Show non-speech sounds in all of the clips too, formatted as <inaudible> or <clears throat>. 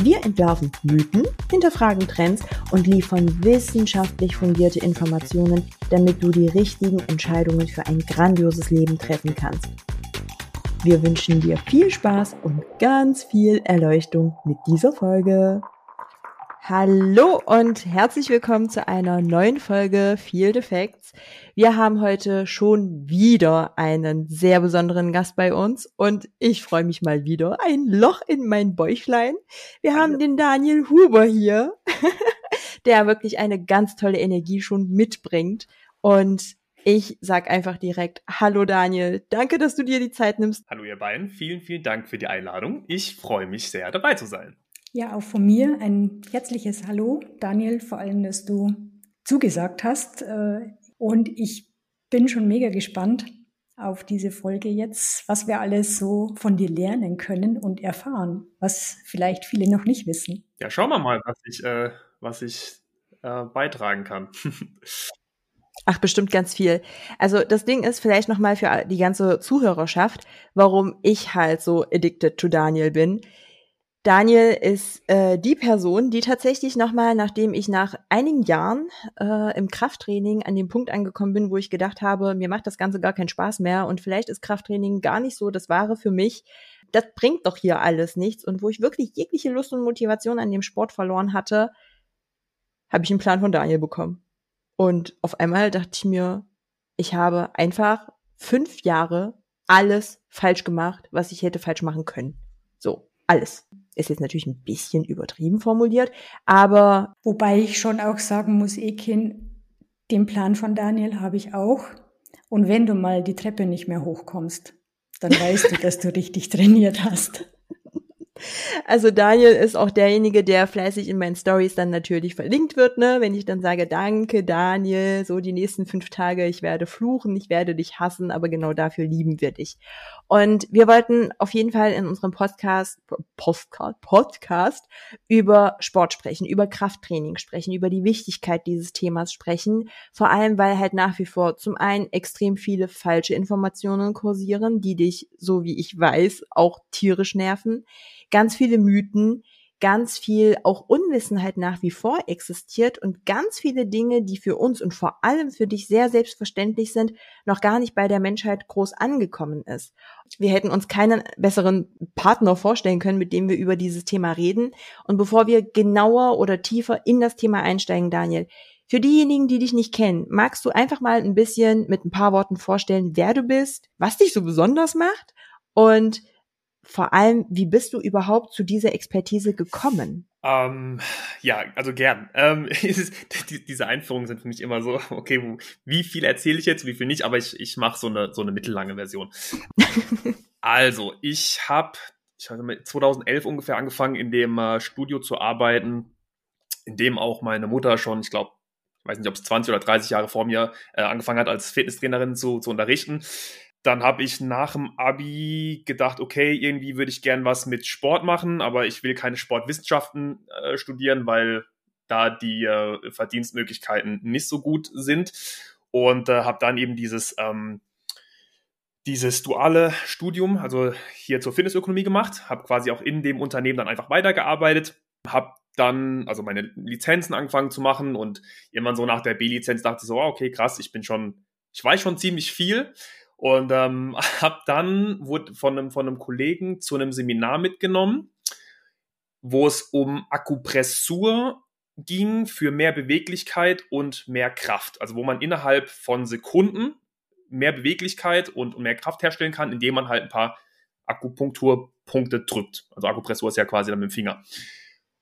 Wir entwerfen Mythen, hinterfragen Trends und liefern wissenschaftlich fundierte Informationen, damit du die richtigen Entscheidungen für ein grandioses Leben treffen kannst. Wir wünschen dir viel Spaß und ganz viel Erleuchtung mit dieser Folge. Hallo und herzlich willkommen zu einer neuen Folge Field Effects. Wir haben heute schon wieder einen sehr besonderen Gast bei uns und ich freue mich mal wieder. Ein Loch in mein Bäuchlein. Wir haben den Daniel Huber hier, <laughs> der wirklich eine ganz tolle Energie schon mitbringt und ich sag einfach direkt Hallo Daniel, danke, dass du dir die Zeit nimmst. Hallo ihr beiden, vielen, vielen Dank für die Einladung. Ich freue mich sehr, dabei zu sein. Ja, auch von mir ein herzliches Hallo, Daniel, vor allem, dass du zugesagt hast. Äh, und ich bin schon mega gespannt auf diese Folge jetzt, was wir alles so von dir lernen können und erfahren, was vielleicht viele noch nicht wissen. Ja, schauen wir mal, was ich, äh, was ich äh, beitragen kann. <laughs> Ach, bestimmt ganz viel. Also das Ding ist vielleicht nochmal für die ganze Zuhörerschaft, warum ich halt so addicted to Daniel bin. Daniel ist äh, die Person, die tatsächlich nochmal, nachdem ich nach einigen Jahren äh, im Krafttraining an dem Punkt angekommen bin, wo ich gedacht habe, mir macht das Ganze gar keinen Spaß mehr und vielleicht ist Krafttraining gar nicht so das Wahre für mich. Das bringt doch hier alles nichts. Und wo ich wirklich jegliche Lust und Motivation an dem Sport verloren hatte, habe ich einen Plan von Daniel bekommen. Und auf einmal dachte ich mir, ich habe einfach fünf Jahre alles falsch gemacht, was ich hätte falsch machen können. So, alles. Ist jetzt natürlich ein bisschen übertrieben formuliert, aber. Wobei ich schon auch sagen muss, Ekin, den Plan von Daniel habe ich auch. Und wenn du mal die Treppe nicht mehr hochkommst, dann weißt du, dass du richtig trainiert hast. Also Daniel ist auch derjenige, der fleißig in meinen Stories dann natürlich verlinkt wird, ne? Wenn ich dann sage, danke Daniel, so die nächsten fünf Tage, ich werde fluchen, ich werde dich hassen, aber genau dafür lieben wir dich. Und wir wollten auf jeden Fall in unserem Podcast, Postcard, Podcast über Sport sprechen, über Krafttraining sprechen, über die Wichtigkeit dieses Themas sprechen. Vor allem, weil halt nach wie vor zum einen extrem viele falsche Informationen kursieren, die dich, so wie ich weiß, auch tierisch nerven ganz viele Mythen, ganz viel auch Unwissenheit nach wie vor existiert und ganz viele Dinge, die für uns und vor allem für dich sehr selbstverständlich sind, noch gar nicht bei der Menschheit groß angekommen ist. Wir hätten uns keinen besseren Partner vorstellen können, mit dem wir über dieses Thema reden. Und bevor wir genauer oder tiefer in das Thema einsteigen, Daniel, für diejenigen, die dich nicht kennen, magst du einfach mal ein bisschen mit ein paar Worten vorstellen, wer du bist, was dich so besonders macht und vor allem, wie bist du überhaupt zu dieser Expertise gekommen? Ähm, ja, also gern. Ähm, <laughs> ist, die, diese Einführungen sind für mich immer so, okay, wo, wie viel erzähle ich jetzt, wie viel nicht, aber ich, ich mache so eine, so eine mittellange Version. <laughs> also, ich habe ich hab 2011 ungefähr angefangen, in dem äh, Studio zu arbeiten, in dem auch meine Mutter schon, ich glaube, ich weiß nicht, ob es 20 oder 30 Jahre vor mir äh, angefangen hat, als Fitnesstrainerin zu, zu unterrichten dann habe ich nach dem Abi gedacht, okay, irgendwie würde ich gern was mit Sport machen, aber ich will keine Sportwissenschaften äh, studieren, weil da die äh, Verdienstmöglichkeiten nicht so gut sind. Und äh, habe dann eben dieses, ähm, dieses duale Studium, also hier zur Fitnessökonomie gemacht, habe quasi auch in dem Unternehmen dann einfach weitergearbeitet, habe dann also meine Lizenzen angefangen zu machen und irgendwann so nach der B-Lizenz dachte ich so, okay, krass, ich bin schon, ich weiß schon ziemlich viel und ähm, <laughs> habe dann wurde von einem, von einem Kollegen zu einem Seminar mitgenommen, wo es um Akupressur ging für mehr Beweglichkeit und mehr Kraft. Also wo man innerhalb von Sekunden mehr Beweglichkeit und, und mehr Kraft herstellen kann, indem man halt ein paar Akupunkturpunkte drückt. Also Akupressur ist ja quasi dann mit dem Finger.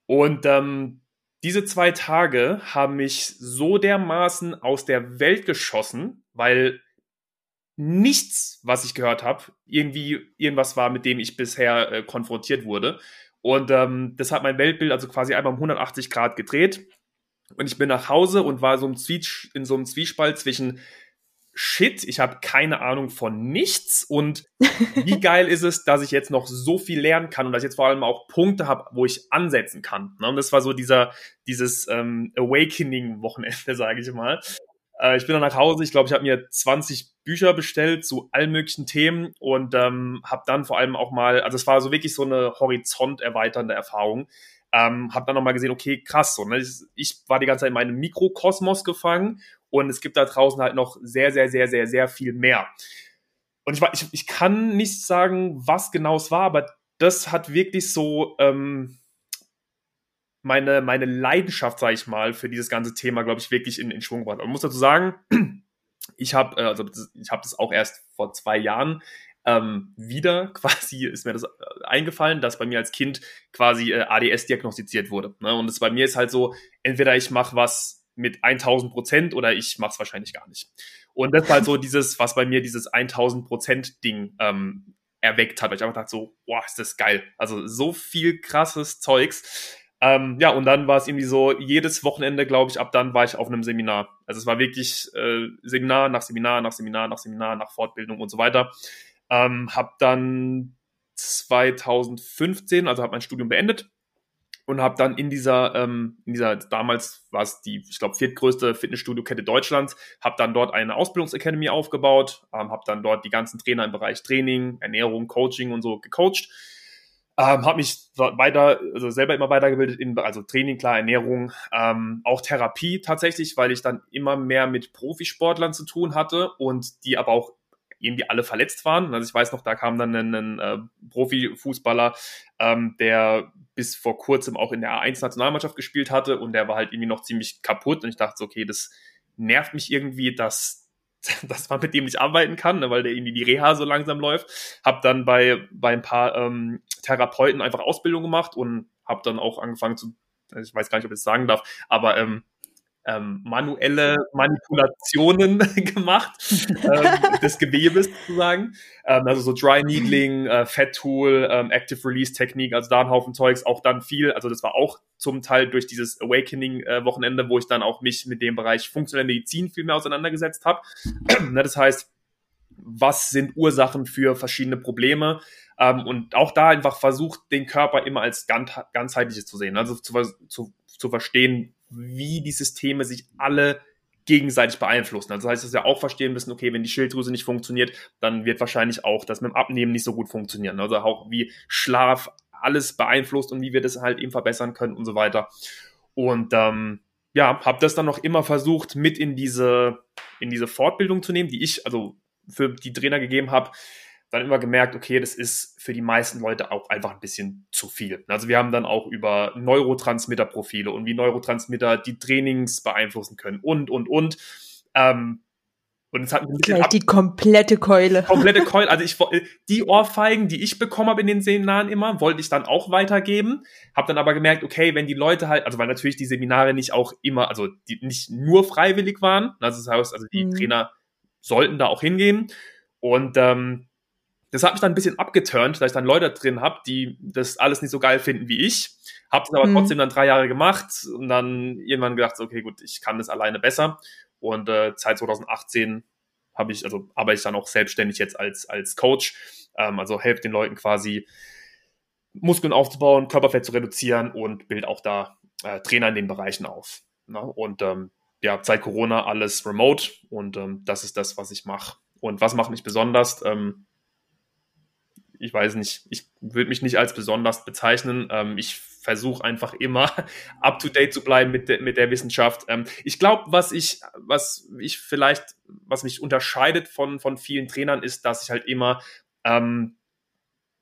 Und ähm, diese zwei Tage haben mich so dermaßen aus der Welt geschossen, weil nichts, was ich gehört habe, irgendwie irgendwas war, mit dem ich bisher äh, konfrontiert wurde. Und ähm, das hat mein Weltbild also quasi einmal um 180 Grad gedreht. Und ich bin nach Hause und war so in so einem Zwiespalt zwischen Shit, ich habe keine Ahnung von nichts und wie <laughs> geil ist es, dass ich jetzt noch so viel lernen kann und dass ich jetzt vor allem auch Punkte habe, wo ich ansetzen kann. Ne? Und das war so dieser dieses ähm, Awakening-Wochenende, <laughs> sage ich mal. Äh, ich bin dann nach Hause, ich glaube, ich habe mir 20 Bücher bestellt zu allen möglichen Themen und ähm, habe dann vor allem auch mal, also es war so wirklich so eine horizont erweiternde Erfahrung. Ähm, habe dann nochmal gesehen, okay, krass, so, ne? ich, ich war die ganze Zeit in meinem Mikrokosmos gefangen und es gibt da draußen halt noch sehr, sehr, sehr, sehr, sehr viel mehr. Und ich, ich, ich kann nicht sagen, was genau es war, aber das hat wirklich so ähm, meine, meine Leidenschaft, sage ich mal, für dieses ganze Thema, glaube ich, wirklich in, in Schwung gebracht. Aber ich muss dazu sagen, <clears throat> ich habe äh, also ich habe das auch erst vor zwei Jahren ähm, wieder <laughs> quasi ist mir das äh, eingefallen, dass bei mir als Kind quasi äh, ADS diagnostiziert wurde. Ne? Und es bei mir ist halt so, entweder ich mache was mit 1000 Prozent oder ich mache es wahrscheinlich gar nicht. Und das war halt so <laughs> dieses, was bei mir dieses 1000 Prozent Ding ähm, erweckt hat, weil ich einfach dachte so, boah, ist das geil. Also so viel krasses Zeugs. Ähm, ja, und dann war es irgendwie so, jedes Wochenende, glaube ich, ab dann war ich auf einem Seminar. Also es war wirklich äh, Seminar nach Seminar, nach Seminar, nach Seminar, nach Fortbildung und so weiter. Ähm, hab dann 2015, also habe mein Studium beendet und habe dann in dieser, ähm, in dieser damals war es die, ich glaube, viertgrößte Fitnessstudio-Kette Deutschlands, habe dann dort eine Ausbildungsakademie aufgebaut, ähm, habe dann dort die ganzen Trainer im Bereich Training, Ernährung, Coaching und so gecoacht ähm, habe mich weiter, also selber immer weitergebildet in also Training, klar, Ernährung, ähm, auch Therapie tatsächlich, weil ich dann immer mehr mit Profisportlern zu tun hatte und die aber auch irgendwie alle verletzt waren. Also ich weiß noch, da kam dann ein, ein äh, Profifußballer, ähm, der bis vor kurzem auch in der A1-Nationalmannschaft gespielt hatte und der war halt irgendwie noch ziemlich kaputt und ich dachte so, okay, das nervt mich irgendwie, dass <laughs> dass man mit dem nicht arbeiten kann, ne, weil der irgendwie die Reha so langsam läuft. Hab dann bei, bei ein paar ähm, Therapeuten einfach Ausbildung gemacht und habe dann auch angefangen zu, ich weiß gar nicht, ob ich das sagen darf, aber ähm, ähm, manuelle Manipulationen <laughs> gemacht ähm, <laughs> des Gewebes sozusagen. Ähm, also so Dry Needling, äh, Fat Tool, ähm, Active Release Technik, also da ein Haufen Zeugs, auch dann viel. Also das war auch zum Teil durch dieses Awakening-Wochenende, äh, wo ich dann auch mich mit dem Bereich funktionelle Medizin viel mehr auseinandergesetzt habe. <clears throat> ne, das heißt, was sind Ursachen für verschiedene Probleme? Ähm, und auch da einfach versucht, den Körper immer als ganz, ganzheitliches zu sehen. Also zu, zu, zu verstehen, wie die Systeme sich alle gegenseitig beeinflussen. Also das heißt, dass wir auch verstehen müssen, okay, wenn die Schilddrüse nicht funktioniert, dann wird wahrscheinlich auch das mit dem Abnehmen nicht so gut funktionieren. Also auch wie Schlaf alles beeinflusst und wie wir das halt eben verbessern können und so weiter. Und ähm, ja, habe das dann noch immer versucht, mit in diese, in diese Fortbildung zu nehmen, die ich also für die Trainer gegeben habe, dann immer gemerkt, okay, das ist für die meisten Leute auch einfach ein bisschen zu viel. Also wir haben dann auch über Neurotransmitterprofile und wie Neurotransmitter die Trainings beeinflussen können und, und, und. Ähm, und es hat ein bisschen Gleich die komplette Keule. <laughs> Komplette Keule. Also ich die <laughs> Ohrfeigen, die ich bekommen habe in den Seminaren immer, wollte ich dann auch weitergeben. Habe dann aber gemerkt, okay, wenn die Leute halt, also weil natürlich die Seminare nicht auch immer, also die nicht nur freiwillig waren. Also das heißt, also die mhm. Trainer sollten da auch hingehen. Und ähm, das hat mich dann ein bisschen abgeturnt, dass ich dann Leute drin habe, die das alles nicht so geil finden wie ich. Habe das aber mhm. trotzdem dann drei Jahre gemacht und dann irgendwann gedacht, okay, gut, ich kann das alleine besser. Und äh, seit 2018 habe ich, also arbeite ich dann auch selbstständig jetzt als, als Coach. Ähm, also helfe den Leuten quasi Muskeln aufzubauen, Körperfett zu reduzieren und bild auch da äh, Trainer in den Bereichen auf. Ne? Und ähm, ja, seit Corona alles remote und ähm, das ist das, was ich mache. Und was macht mich besonders? Ähm, ich weiß nicht, ich würde mich nicht als besonders bezeichnen. Ähm, ich versuche einfach immer <laughs> up to date zu bleiben mit, de, mit der Wissenschaft. Ähm, ich glaube, was ich, was ich vielleicht, was mich unterscheidet von, von vielen Trainern, ist, dass ich halt immer ähm,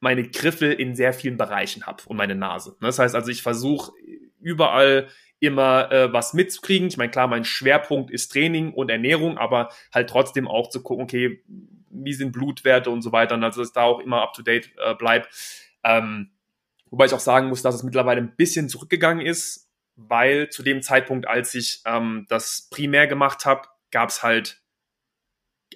meine Griffel in sehr vielen Bereichen habe und meine Nase. Das heißt also, ich versuche überall immer äh, was mitzukriegen. Ich meine, klar, mein Schwerpunkt ist Training und Ernährung, aber halt trotzdem auch zu gucken, okay, wie sind Blutwerte und so weiter. Und also, dass da auch immer up to date äh, bleibt. Ähm, wobei ich auch sagen muss, dass es mittlerweile ein bisschen zurückgegangen ist, weil zu dem Zeitpunkt, als ich ähm, das primär gemacht habe, gab es halt,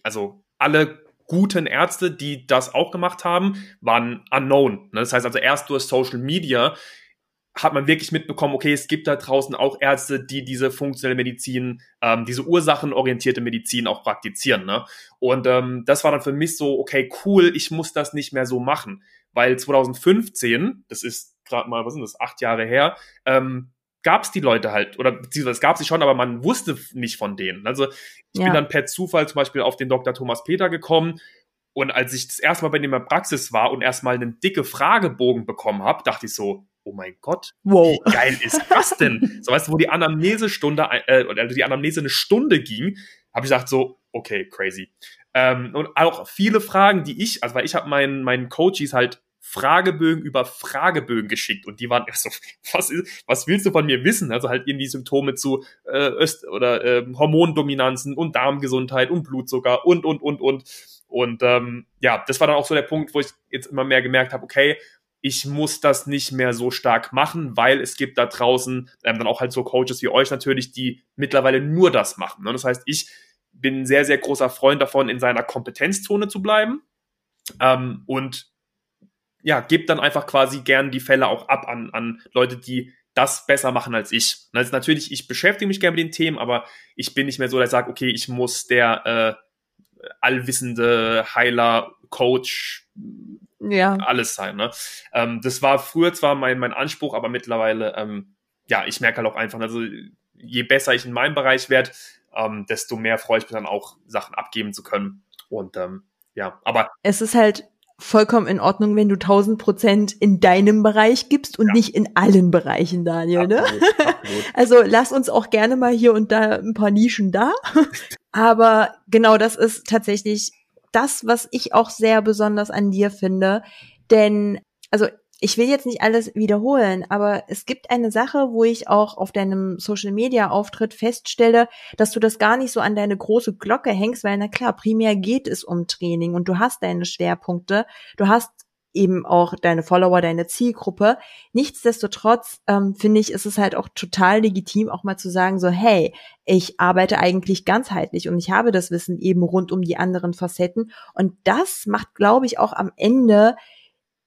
also alle guten Ärzte, die das auch gemacht haben, waren unknown. Ne? Das heißt also erst durch Social Media hat man wirklich mitbekommen, okay, es gibt da draußen auch Ärzte, die diese funktionelle Medizin, ähm, diese ursachenorientierte Medizin auch praktizieren. Ne? Und ähm, das war dann für mich so, okay, cool, ich muss das nicht mehr so machen. Weil 2015, das ist gerade mal, was sind das, acht Jahre her, ähm, gab es die Leute halt, oder beziehungsweise es gab sie schon, aber man wusste nicht von denen. Also ich ja. bin dann per Zufall zum Beispiel auf den Dr. Thomas Peter gekommen und als ich das erste Mal bei dem in der Praxis war und erstmal einen dicke Fragebogen bekommen habe, dachte ich so, oh mein Gott, wow. wie geil ist das denn? <laughs> so weißt du, wo die Anamnesestunde, äh, also die Anamnese eine Stunde ging, habe ich gesagt so, okay, crazy. Ähm, und auch viele Fragen, die ich, also weil ich habe meinen meinen Coaches halt Fragebögen über Fragebögen geschickt und die waren <laughs> so, was, ist, was willst du von mir wissen? Also halt irgendwie Symptome zu äh, Öst oder äh, Hormondominanzen und Darmgesundheit und Blutzucker und und und und und ähm, ja, das war dann auch so der Punkt, wo ich jetzt immer mehr gemerkt habe, okay, ich muss das nicht mehr so stark machen, weil es gibt da draußen ähm, dann auch halt so Coaches wie euch natürlich, die mittlerweile nur das machen. Ne? Das heißt, ich bin ein sehr, sehr großer Freund davon, in seiner Kompetenzzone zu bleiben ähm, und ja, gebe dann einfach quasi gern die Fälle auch ab an, an Leute, die das besser machen als ich. Also natürlich, ich beschäftige mich gerne mit den Themen, aber ich bin nicht mehr so, dass ich sage, okay, ich muss der äh, allwissende Heiler, Coach, ja. alles sein. Ne? Ähm, das war früher zwar mein, mein Anspruch, aber mittlerweile, ähm, ja, ich merke halt auch einfach, also je besser ich in meinem Bereich werde, ähm, desto mehr freue ich mich dann auch, Sachen abgeben zu können. Und ähm, ja, aber. Es ist halt vollkommen in Ordnung, wenn du 1000 Prozent in deinem Bereich gibst und ja. nicht in allen Bereichen, Daniel. Ne? Absolut, absolut. <laughs> Also lass uns auch gerne mal hier und da ein paar Nischen da. <laughs> Aber genau das ist tatsächlich das, was ich auch sehr besonders an dir finde. Denn, also ich will jetzt nicht alles wiederholen, aber es gibt eine Sache, wo ich auch auf deinem Social Media Auftritt feststelle, dass du das gar nicht so an deine große Glocke hängst, weil na klar, primär geht es um Training und du hast deine Schwerpunkte, du hast eben auch deine Follower, deine Zielgruppe. Nichtsdestotrotz ähm, finde ich, ist es halt auch total legitim, auch mal zu sagen, so, hey, ich arbeite eigentlich ganzheitlich und ich habe das Wissen eben rund um die anderen Facetten. Und das macht, glaube ich, auch am Ende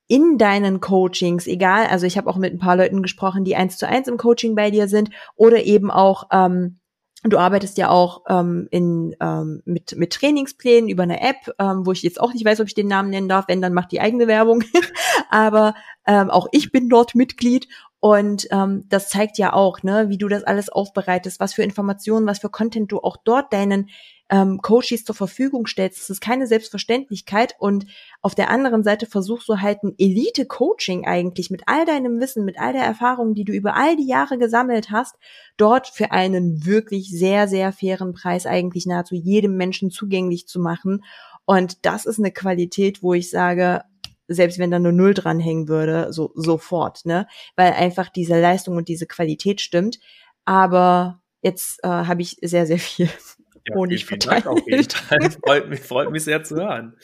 in deinen Coachings, egal, also ich habe auch mit ein paar Leuten gesprochen, die eins zu eins im Coaching bei dir sind oder eben auch ähm, Du arbeitest ja auch ähm, in, ähm, mit, mit Trainingsplänen über eine App, ähm, wo ich jetzt auch nicht weiß, ob ich den Namen nennen darf. Wenn, dann macht die eigene Werbung. <laughs> Aber ähm, auch ich bin dort Mitglied und ähm, das zeigt ja auch, ne, wie du das alles aufbereitest, was für Informationen, was für Content du auch dort deinen ähm, Coaches zur Verfügung stellst. Das ist keine Selbstverständlichkeit. Und auf der anderen Seite versuchst du halt ein Elite-Coaching eigentlich mit all deinem Wissen, mit all der Erfahrung, die du über all die Jahre gesammelt hast, dort für einen wirklich sehr, sehr fairen Preis eigentlich nahezu jedem Menschen zugänglich zu machen. Und das ist eine Qualität, wo ich sage, selbst wenn da nur Null dranhängen würde, so sofort, ne? Weil einfach diese Leistung und diese Qualität stimmt. Aber jetzt äh, habe ich sehr, sehr viel ja, Honig vielen, vielen Dank auf jeden Fall. freut, mich, freut mich sehr zu hören.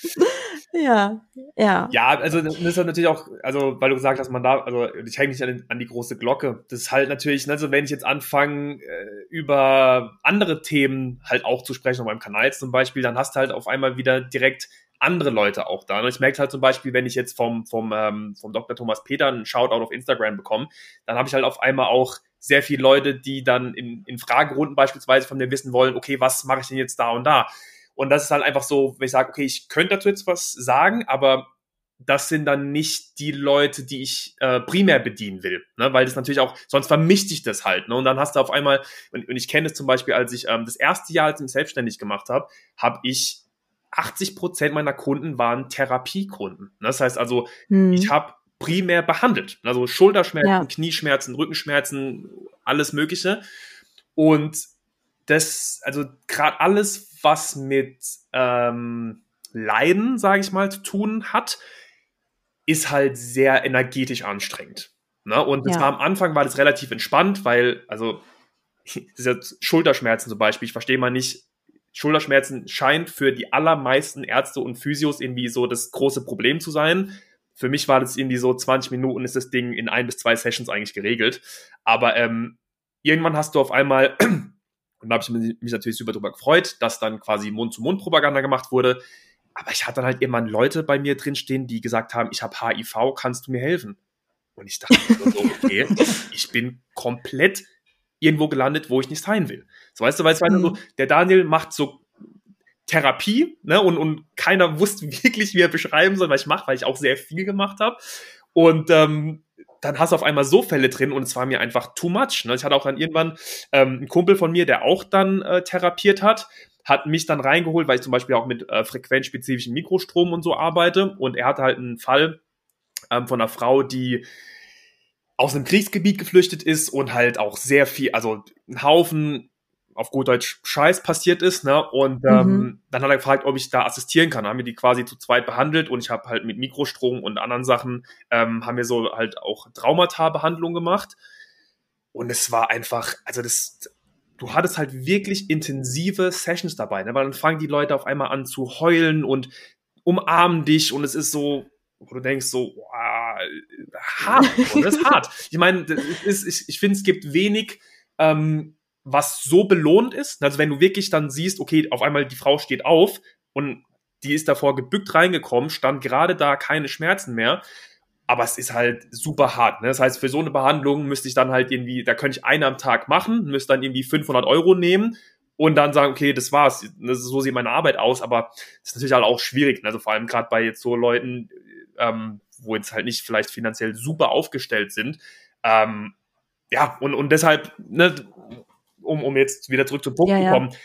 Ja, ja. Ja, also das ist natürlich auch, also weil du gesagt hast, man darf, also ich hänge nicht an, an, die große Glocke. Das ist halt natürlich, also wenn ich jetzt anfange, äh, über andere Themen halt auch zu sprechen, auf meinem Kanal zum Beispiel, dann hast du halt auf einmal wieder direkt andere Leute auch da. Und ich merke halt zum Beispiel, wenn ich jetzt vom, vom, ähm, vom Dr. Thomas Peter einen Shoutout auf Instagram bekomme, dann habe ich halt auf einmal auch sehr viele Leute, die dann in, in Fragerunden beispielsweise von mir wissen wollen, okay, was mache ich denn jetzt da und da? Und das ist halt einfach so, wenn ich sage, okay, ich könnte dazu jetzt was sagen, aber das sind dann nicht die Leute, die ich äh, primär bedienen will, ne? weil das natürlich auch, sonst vermischt sich das halt. Ne? Und dann hast du auf einmal, und, und ich kenne es zum Beispiel, als ich ähm, das erste Jahr, als ich mich selbstständig gemacht habe, habe ich 80 Prozent meiner Kunden waren Therapiekunden. Ne? Das heißt also, hm. ich habe primär behandelt. Also Schulterschmerzen, ja. Knieschmerzen, Rückenschmerzen, alles Mögliche. Und das, also gerade alles, was mit ähm, Leiden, sage ich mal, zu tun hat, ist halt sehr energetisch anstrengend. Ne? Und ja. war am Anfang war das relativ entspannt, weil, also, <laughs> Schulterschmerzen zum Beispiel, ich verstehe mal nicht, Schulterschmerzen scheint für die allermeisten Ärzte und Physios irgendwie so das große Problem zu sein. Für mich war das irgendwie so 20 Minuten ist das Ding in ein bis zwei Sessions eigentlich geregelt. Aber ähm, irgendwann hast du auf einmal, <clears throat> und da habe ich mich natürlich super drüber gefreut, dass dann quasi Mund-zu-Mund-Propaganda gemacht wurde, Aber ich hatte dann halt irgendwann Leute bei mir drinstehen, die gesagt haben, ich habe HIV, kannst du mir helfen? Und ich dachte so, <laughs> okay, ich bin komplett irgendwo gelandet, wo ich nicht sein will. So weißt du, weil es war mhm. so, der Daniel macht so Therapie, ne, und, und keiner wusste <laughs> wirklich, wie er beschreiben soll, was ich mache, weil ich auch sehr viel gemacht habe. Und ähm, dann hast du auf einmal so Fälle drin und es war mir einfach too much. Ne? Ich hatte auch dann irgendwann ähm, einen Kumpel von mir, der auch dann äh, therapiert hat, hat mich dann reingeholt, weil ich zum Beispiel auch mit äh, frequenzspezifischen Mikrostrom und so arbeite. Und er hatte halt einen Fall ähm, von einer Frau, die aus einem Kriegsgebiet geflüchtet ist und halt auch sehr viel, also ein Haufen auf gut Deutsch Scheiß passiert ist, ne? Und ähm, mhm. dann hat er gefragt, ob ich da assistieren kann. Dann haben wir die quasi zu zweit behandelt und ich habe halt mit Mikrostrom und anderen Sachen ähm, haben wir so halt auch Traumata-Behandlung gemacht. Und es war einfach, also das, du hattest halt wirklich intensive Sessions dabei, ne? Weil dann fangen die Leute auf einmal an zu heulen und umarmen dich und es ist so, wo du denkst so, wow, hart, <laughs> das ist hart. Ich meine, ich, ich finde, es gibt wenig ähm, was so belohnt ist. Also wenn du wirklich dann siehst, okay, auf einmal die Frau steht auf und die ist davor gebückt reingekommen, stand gerade da keine Schmerzen mehr. Aber es ist halt super hart. Ne? Das heißt, für so eine Behandlung müsste ich dann halt irgendwie, da könnte ich eine am Tag machen, müsste dann irgendwie 500 Euro nehmen und dann sagen, okay, das war's. Das, so sieht meine Arbeit aus. Aber das ist natürlich halt auch schwierig. Ne? Also vor allem gerade bei jetzt so Leuten, ähm, wo jetzt halt nicht vielleicht finanziell super aufgestellt sind. Ähm, ja, und, und deshalb, ne, um, um jetzt wieder zurück zum Punkt ja, zu kommen, ja.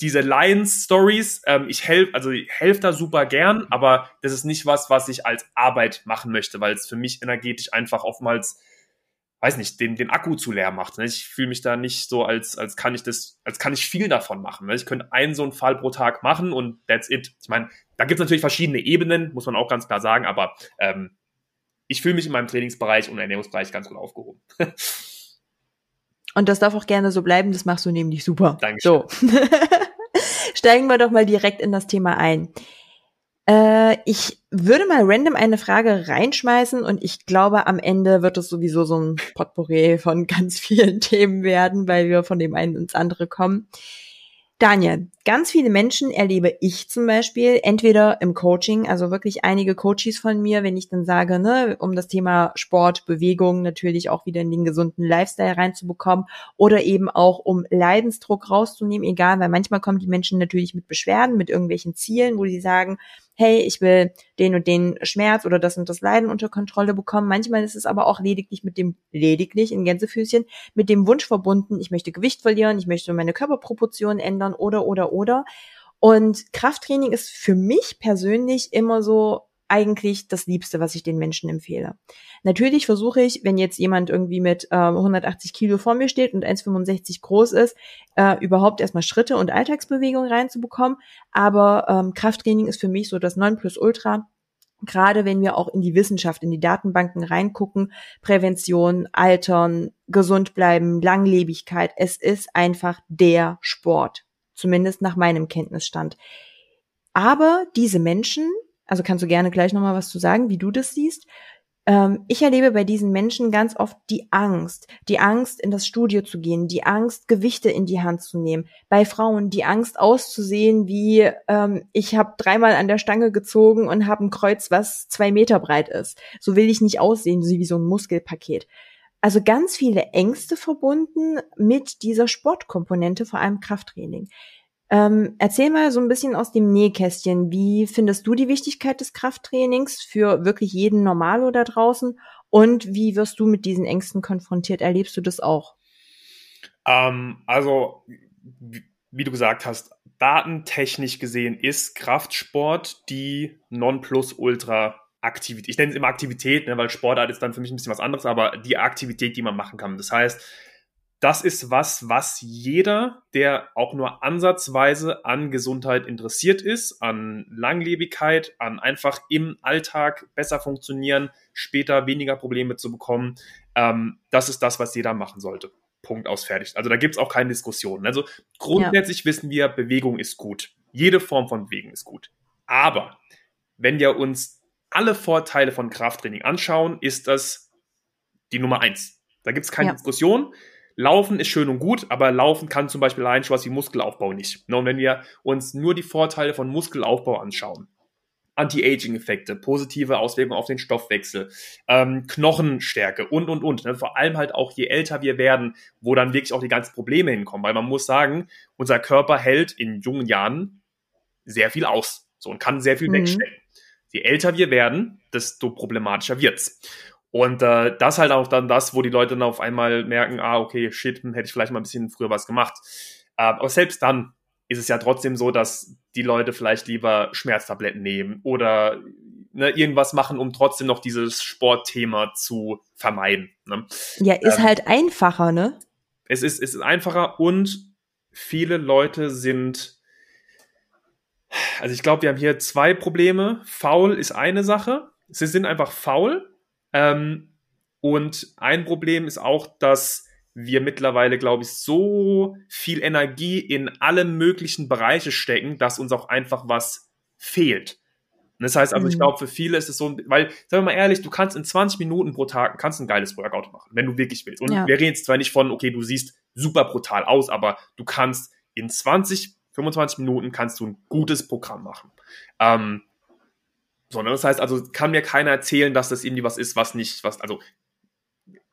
diese Lions-Stories, ähm, ich helfe, also ich helfe da super gern, aber das ist nicht was, was ich als Arbeit machen möchte, weil es für mich energetisch einfach oftmals weiß nicht, den, den Akku zu leer macht. Ne? Ich fühle mich da nicht so, als, als kann ich das, als kann ich viel davon machen. Ne? Ich könnte einen so einen Fall pro Tag machen und that's it. Ich meine, da gibt es natürlich verschiedene Ebenen, muss man auch ganz klar sagen, aber ähm, ich fühle mich in meinem Trainingsbereich und Ernährungsbereich ganz gut aufgehoben. <laughs> Und das darf auch gerne so bleiben, das machst du nämlich super. Dankeschön. So. <laughs> Steigen wir doch mal direkt in das Thema ein. Äh, ich würde mal random eine Frage reinschmeißen und ich glaube, am Ende wird es sowieso so ein Potpourri von ganz vielen <laughs> Themen werden, weil wir von dem einen ins andere kommen. Daniel, ganz viele Menschen erlebe ich zum Beispiel entweder im Coaching, also wirklich einige Coaches von mir, wenn ich dann sage, ne, um das Thema Sport, Bewegung natürlich auch wieder in den gesunden Lifestyle reinzubekommen oder eben auch um Leidensdruck rauszunehmen, egal, weil manchmal kommen die Menschen natürlich mit Beschwerden, mit irgendwelchen Zielen, wo sie sagen, hey, ich will den und den Schmerz oder das und das Leiden unter Kontrolle bekommen. Manchmal ist es aber auch lediglich mit dem, lediglich in Gänsefüßchen, mit dem Wunsch verbunden, ich möchte Gewicht verlieren, ich möchte meine Körperproportionen ändern oder, oder, oder. Und Krafttraining ist für mich persönlich immer so eigentlich das Liebste, was ich den Menschen empfehle. Natürlich versuche ich, wenn jetzt jemand irgendwie mit äh, 180 Kilo vor mir steht und 1,65 groß ist, äh, überhaupt erstmal Schritte und Alltagsbewegungen reinzubekommen. Aber ähm, Krafttraining ist für mich so das Nonplusultra. Gerade wenn wir auch in die Wissenschaft, in die Datenbanken reingucken, Prävention, Altern, gesund bleiben, Langlebigkeit, es ist einfach der Sport. Zumindest nach meinem Kenntnisstand. Aber diese Menschen also kannst du gerne gleich nochmal was zu sagen, wie du das siehst. Ähm, ich erlebe bei diesen Menschen ganz oft die Angst, die Angst, in das Studio zu gehen, die Angst, Gewichte in die Hand zu nehmen. Bei Frauen die Angst auszusehen, wie ähm, ich habe dreimal an der Stange gezogen und habe ein Kreuz, was zwei Meter breit ist. So will ich nicht aussehen, wie so ein Muskelpaket. Also ganz viele Ängste verbunden mit dieser Sportkomponente, vor allem Krafttraining. Ähm, erzähl mal so ein bisschen aus dem Nähkästchen. Wie findest du die Wichtigkeit des Krafttrainings für wirklich jeden Normalo da draußen? Und wie wirst du mit diesen Ängsten konfrontiert? Erlebst du das auch? Ähm, also, wie du gesagt hast, datentechnisch gesehen ist Kraftsport die Nonplusultra Aktivität. Ich nenne es immer Aktivität, ne, weil Sportart ist dann für mich ein bisschen was anderes, aber die Aktivität, die man machen kann. Das heißt, das ist was, was jeder, der auch nur ansatzweise an Gesundheit interessiert ist, an Langlebigkeit, an einfach im Alltag besser funktionieren, später weniger Probleme zu bekommen, ähm, das ist das, was jeder machen sollte. Punkt aus fertig. Also da gibt's auch keine Diskussion. Also grundsätzlich ja. wissen wir, Bewegung ist gut. Jede Form von Bewegung ist gut. Aber wenn wir uns alle Vorteile von Krafttraining anschauen, ist das die Nummer eins. Da gibt's keine ja. Diskussion Laufen ist schön und gut, aber Laufen kann zum Beispiel allein schon was wie Muskelaufbau nicht. Ne, und wenn wir uns nur die Vorteile von Muskelaufbau anschauen, Anti-Aging-Effekte, positive Auswirkungen auf den Stoffwechsel, ähm, Knochenstärke und, und, und. Ne? Vor allem halt auch, je älter wir werden, wo dann wirklich auch die ganzen Probleme hinkommen. Weil man muss sagen, unser Körper hält in jungen Jahren sehr viel aus. So und kann sehr viel mhm. wegstecken. Je älter wir werden, desto problematischer wird's. Und äh, das halt auch dann das, wo die Leute dann auf einmal merken, ah, okay, shit, hm, hätte ich vielleicht mal ein bisschen früher was gemacht. Äh, aber selbst dann ist es ja trotzdem so, dass die Leute vielleicht lieber Schmerztabletten nehmen oder ne, irgendwas machen, um trotzdem noch dieses Sportthema zu vermeiden. Ne? Ja, ist ähm, halt einfacher, ne? Es ist, es ist einfacher und viele Leute sind also ich glaube, wir haben hier zwei Probleme. Faul ist eine Sache. Sie sind einfach faul. Ähm, und ein Problem ist auch, dass wir mittlerweile, glaube ich, so viel Energie in alle möglichen Bereiche stecken, dass uns auch einfach was fehlt. Und das heißt also, mhm. ich glaube, für viele ist es so, weil, sagen wir mal ehrlich, du kannst in 20 Minuten pro Tag kannst ein geiles Workout machen, wenn du wirklich willst. Und ja. wir reden jetzt zwar nicht von, okay, du siehst super brutal aus, aber du kannst in 20 25 Minuten kannst du ein gutes Programm machen. Ähm, sondern das heißt also, kann mir keiner erzählen, dass das irgendwie was ist, was nicht, was, also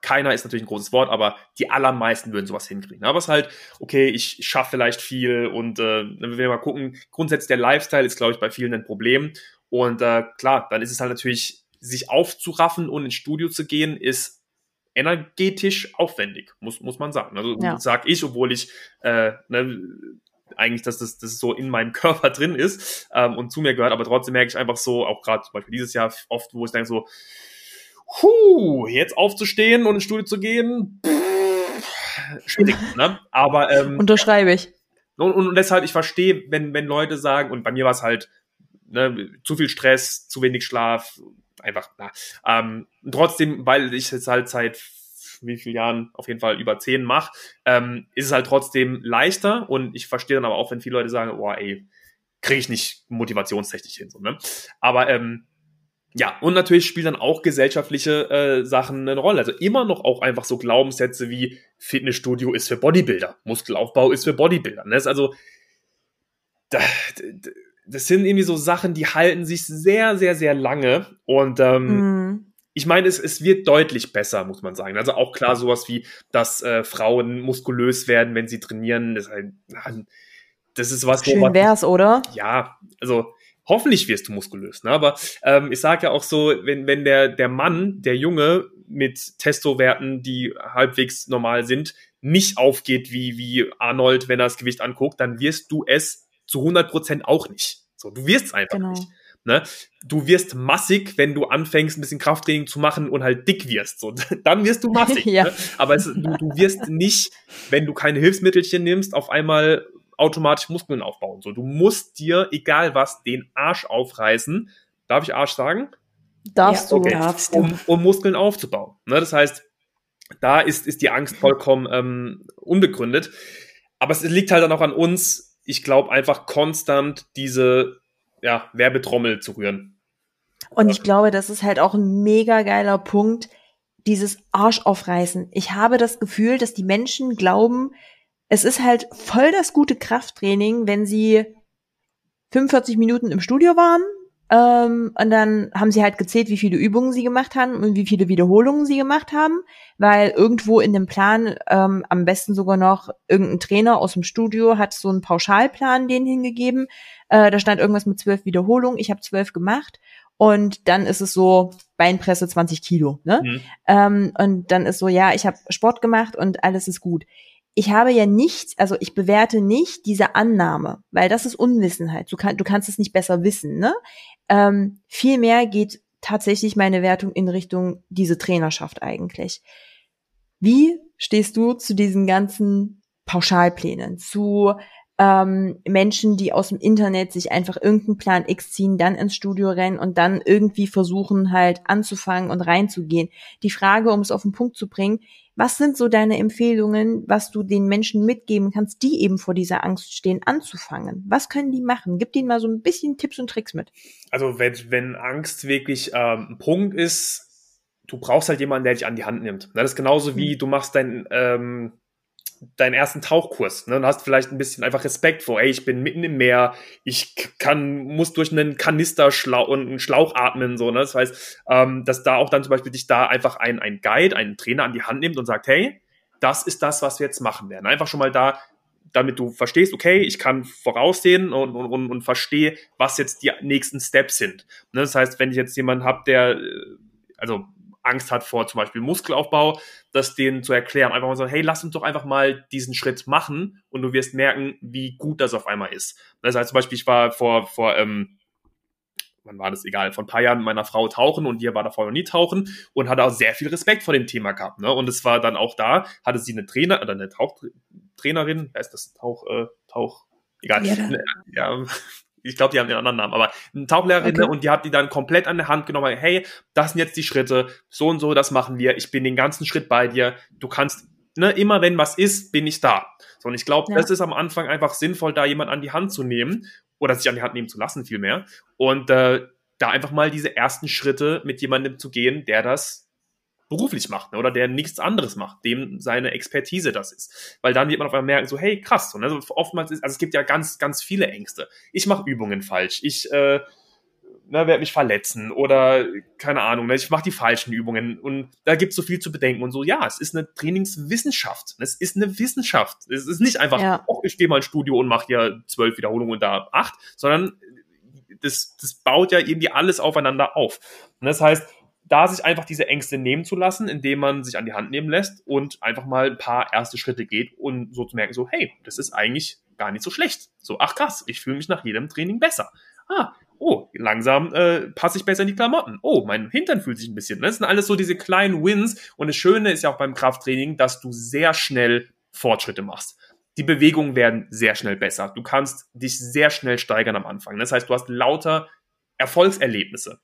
keiner ist natürlich ein großes Wort, aber die allermeisten würden sowas hinkriegen. Aber es ist halt, okay, ich schaffe vielleicht viel und äh, wenn wir mal gucken, grundsätzlich der Lifestyle ist, glaube ich, bei vielen ein Problem. Und äh, klar, dann ist es halt natürlich, sich aufzuraffen und ins Studio zu gehen, ist energetisch aufwendig, muss, muss man sagen. Also ja. sag ich, obwohl ich äh, ne, eigentlich, dass das, das so in meinem <laughs> Körper drin ist ähm, und zu mir gehört, aber trotzdem merke ich einfach so, auch gerade zum Beispiel dieses Jahr oft, wo ich denke so, huh, jetzt aufzustehen und ins Studio zu gehen, pff, schwierig, ne? Aber ähm, unterschreibe ich. Und, und deshalb, ich verstehe, wenn, wenn Leute sagen, und bei mir war es halt ne, zu viel Stress, zu wenig Schlaf, einfach, na, ähm, trotzdem, weil ich jetzt halt seit wie vielen Jahren auf jeden Fall über zehn mache, ähm, ist es halt trotzdem leichter und ich verstehe dann aber auch, wenn viele Leute sagen, oh ey, kriege ich nicht motivationstechnisch hin. So, ne? Aber ähm, ja, und natürlich spielen dann auch gesellschaftliche äh, Sachen eine Rolle. Also immer noch auch einfach so Glaubenssätze wie Fitnessstudio ist für Bodybuilder, Muskelaufbau ist für Bodybuilder. Ne? Also, das, das sind irgendwie so Sachen, die halten sich sehr, sehr, sehr lange. Und ähm, mm ich meine, es, es wird deutlich besser, muss man sagen. Also auch klar sowas wie, dass äh, Frauen muskulös werden, wenn sie trainieren. Das ist, halt, das ist was. Schön wär's, oder? Ja, also hoffentlich wirst du muskulös. Ne? Aber ähm, ich sage ja auch so, wenn, wenn der, der Mann, der Junge mit Testowerten, die halbwegs normal sind, nicht aufgeht wie, wie Arnold, wenn er das Gewicht anguckt, dann wirst du es zu 100 Prozent auch nicht. So, du wirst es einfach genau. nicht. Ne? Du wirst massig, wenn du anfängst, ein bisschen Krafttraining zu machen und halt dick wirst. So, <laughs> dann wirst du massig. <laughs> ja. ne? Aber es, du, du wirst nicht, wenn du keine Hilfsmittelchen nimmst, auf einmal automatisch Muskeln aufbauen. So, du musst dir, egal was, den Arsch aufreißen. Darf ich Arsch sagen? Darfst ja, okay. du, darfst du. Um, um Muskeln aufzubauen. Ne? Das heißt, da ist, ist die Angst vollkommen ähm, unbegründet. Aber es liegt halt dann auch an uns, ich glaube, einfach konstant diese ja, Werbetrommel zu rühren. Und ich glaube, das ist halt auch ein mega geiler Punkt, dieses Arsch aufreißen. Ich habe das Gefühl, dass die Menschen glauben, es ist halt voll das gute Krafttraining, wenn sie 45 Minuten im Studio waren ähm, und dann haben sie halt gezählt, wie viele Übungen sie gemacht haben und wie viele Wiederholungen sie gemacht haben, weil irgendwo in dem Plan, ähm, am besten sogar noch irgendein Trainer aus dem Studio hat so einen Pauschalplan denen hingegeben. Äh, da stand irgendwas mit zwölf Wiederholungen. Ich habe zwölf gemacht und dann ist es so Beinpresse 20 Kilo. Ne? Mhm. Ähm, und dann ist so, ja, ich habe Sport gemacht und alles ist gut ich habe ja nichts, also ich bewerte nicht diese Annahme, weil das ist Unwissenheit. Du, kann, du kannst es nicht besser wissen. Ne? Ähm, Vielmehr geht tatsächlich meine Wertung in Richtung diese Trainerschaft eigentlich. Wie stehst du zu diesen ganzen Pauschalplänen, zu ähm, Menschen, die aus dem Internet sich einfach irgendeinen Plan X ziehen, dann ins Studio rennen und dann irgendwie versuchen halt anzufangen und reinzugehen. Die Frage, um es auf den Punkt zu bringen, was sind so deine Empfehlungen, was du den Menschen mitgeben kannst, die eben vor dieser Angst stehen, anzufangen? Was können die machen? Gib denen mal so ein bisschen Tipps und Tricks mit. Also wenn, wenn Angst wirklich ähm, ein Punkt ist, du brauchst halt jemanden, der dich an die Hand nimmt. Das ist genauso wie mhm. du machst dein ähm, deinen ersten Tauchkurs ne, und hast vielleicht ein bisschen einfach Respekt vor, ey, ich bin mitten im Meer, ich kann, muss durch einen Kanister Schlauch, und einen Schlauch atmen, so, ne? Das heißt, ähm, dass da auch dann zum Beispiel dich da einfach ein, ein Guide, einen Trainer an die Hand nimmt und sagt, hey, das ist das, was wir jetzt machen werden. Einfach schon mal da, damit du verstehst, okay, ich kann voraussehen und, und, und, verstehe, was jetzt die nächsten Steps sind. Ne? Das heißt, wenn ich jetzt jemanden habe, der, äh, also Angst hat vor zum Beispiel Muskelaufbau, das denen zu erklären. Einfach mal so, hey, lass uns doch einfach mal diesen Schritt machen und du wirst merken, wie gut das auf einmal ist. Das heißt zum Beispiel, ich war vor, vor ähm, wann war das egal, vor ein paar Jahren mit meiner Frau tauchen und die war davor noch nie tauchen und hatte auch sehr viel Respekt vor dem Thema gehabt. Ne? Und es war dann auch da, hatte sie eine Trainer oder eine Tauchtrainerin, wer ist das? Tauch, äh, Tauch, egal. Ja, ja ich glaube, die haben den anderen Namen, aber eine Tauchlehrerin okay. und die hat die dann komplett an der Hand genommen, hey, das sind jetzt die Schritte, so und so, das machen wir, ich bin den ganzen Schritt bei dir, du kannst, ne, immer wenn was ist, bin ich da. So, und ich glaube, ja. das ist am Anfang einfach sinnvoll, da jemand an die Hand zu nehmen oder sich an die Hand nehmen zu lassen, vielmehr. Und äh, da einfach mal diese ersten Schritte mit jemandem zu gehen, der das beruflich macht ne, oder der nichts anderes macht, dem seine Expertise das ist. Weil dann wird man auf einmal merken, so, hey, krass. Und also oftmals ist, also es gibt ja ganz, ganz viele Ängste. Ich mache Übungen falsch. Ich äh, ne, werde mich verletzen oder keine Ahnung, ne, ich mache die falschen Übungen und da gibt es so viel zu bedenken und so, ja, es ist eine Trainingswissenschaft. Es ist eine Wissenschaft. Es ist nicht einfach, ja. oh, ich gehe mal ins Studio und mache hier zwölf Wiederholungen und da acht, sondern das, das baut ja irgendwie alles aufeinander auf. Und das heißt, da sich einfach diese Ängste nehmen zu lassen, indem man sich an die Hand nehmen lässt und einfach mal ein paar erste Schritte geht und so zu merken, so, hey, das ist eigentlich gar nicht so schlecht. So, ach krass, ich fühle mich nach jedem Training besser. Ah, oh, langsam äh, passe ich besser in die Klamotten. Oh, mein Hintern fühlt sich ein bisschen. Das sind alles so diese kleinen Wins. Und das Schöne ist ja auch beim Krafttraining, dass du sehr schnell Fortschritte machst. Die Bewegungen werden sehr schnell besser. Du kannst dich sehr schnell steigern am Anfang. Das heißt, du hast lauter Erfolgserlebnisse.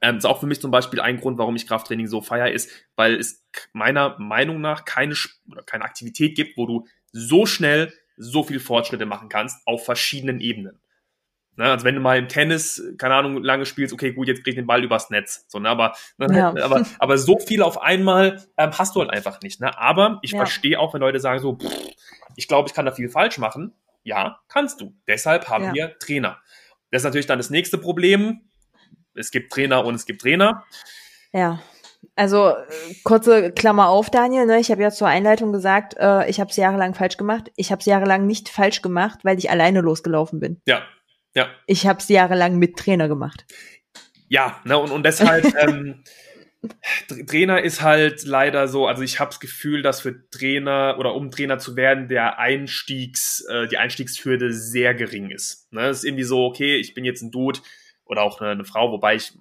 Ähm, ist auch für mich zum Beispiel ein Grund, warum ich Krafttraining so feier, ist, weil es meiner Meinung nach keine, oder keine Aktivität gibt, wo du so schnell so viel Fortschritte machen kannst auf verschiedenen Ebenen. Ne, also wenn du mal im Tennis, keine Ahnung, lange spielst, okay, gut, jetzt krieg ich den Ball übers Netz. So, ne, aber, ne, ja. <laughs> aber, aber so viel auf einmal ähm, hast du halt einfach nicht. Ne? Aber ich ja. verstehe auch, wenn Leute sagen so, pff, ich glaube, ich kann da viel falsch machen. Ja, kannst du. Deshalb haben ja. wir Trainer. Das ist natürlich dann das nächste Problem es gibt Trainer und es gibt Trainer. Ja. Also kurze Klammer auf, Daniel. Ne? Ich habe ja zur Einleitung gesagt, äh, ich habe es jahrelang falsch gemacht. Ich habe es jahrelang nicht falsch gemacht, weil ich alleine losgelaufen bin. Ja, ja. Ich habe es jahrelang mit Trainer gemacht. Ja, ne, und, und deshalb, <laughs> ähm, Trainer ist halt leider so, also ich habe das Gefühl, dass für Trainer oder um Trainer zu werden, der Einstiegs, äh, die Einstiegshürde sehr gering ist. Ne? Es ist irgendwie so, okay, ich bin jetzt ein Dude, oder auch eine, eine Frau, wobei ich,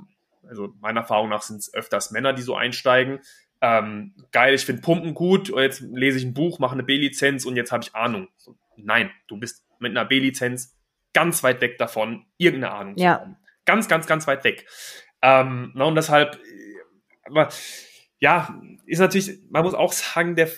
also meiner Erfahrung nach sind es öfters Männer, die so einsteigen. Ähm, geil, ich finde Pumpen gut, jetzt lese ich ein Buch, mache eine B-Lizenz und jetzt habe ich Ahnung. So, nein, du bist mit einer B-Lizenz ganz weit weg davon, irgendeine Ahnung ja. zu haben. Ganz, ganz, ganz weit weg. Ähm, na, und deshalb, aber ja, ist natürlich, man muss auch sagen, der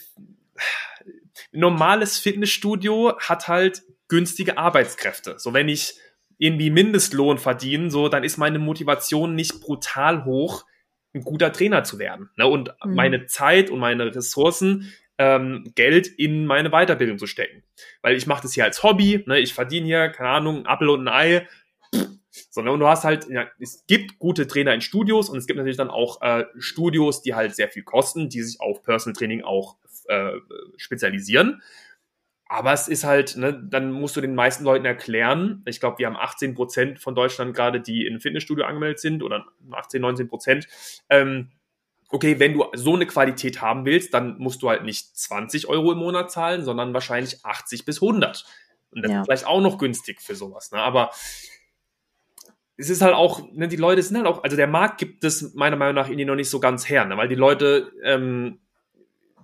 normales Fitnessstudio hat halt günstige Arbeitskräfte. So, wenn ich irgendwie Mindestlohn verdienen, so, dann ist meine Motivation nicht brutal hoch, ein guter Trainer zu werden. Ne? Und mhm. meine Zeit und meine Ressourcen, ähm, Geld in meine Weiterbildung zu stecken. Weil ich mache das hier als Hobby, ne? ich verdiene hier, keine Ahnung, ein Apfel und ein Ei. Sondern und du hast halt, ja, es gibt gute Trainer in Studios und es gibt natürlich dann auch äh, Studios, die halt sehr viel kosten, die sich auf Personal Training auch äh, spezialisieren. Aber es ist halt, ne, dann musst du den meisten Leuten erklären. Ich glaube, wir haben 18 Prozent von Deutschland gerade, die in ein Fitnessstudio angemeldet sind oder 18, 19 Prozent. Ähm, okay, wenn du so eine Qualität haben willst, dann musst du halt nicht 20 Euro im Monat zahlen, sondern wahrscheinlich 80 bis 100. Und das ja. ist vielleicht auch noch günstig für sowas. Ne? Aber es ist halt auch, ne, die Leute sind halt auch, also der Markt gibt es meiner Meinung nach irgendwie noch nicht so ganz her, ne? weil die Leute ähm,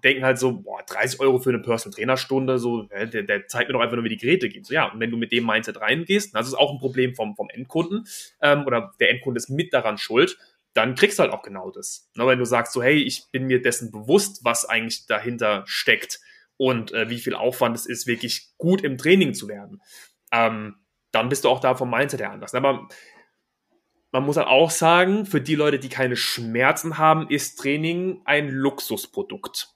denken halt so, boah, 30 Euro für eine Personal Trainer Stunde, so, der, der zeigt mir doch einfach nur, wie die Geräte gehen. So, ja, und wenn du mit dem Mindset reingehst, das ist auch ein Problem vom, vom Endkunden, ähm, oder der Endkunde ist mit daran schuld, dann kriegst du halt auch genau das. Na, wenn du sagst so, hey, ich bin mir dessen bewusst, was eigentlich dahinter steckt und äh, wie viel Aufwand es ist, wirklich gut im Training zu werden, ähm, dann bist du auch da vom Mindset her anders. Aber man muss halt auch sagen, für die Leute, die keine Schmerzen haben, ist Training ein Luxusprodukt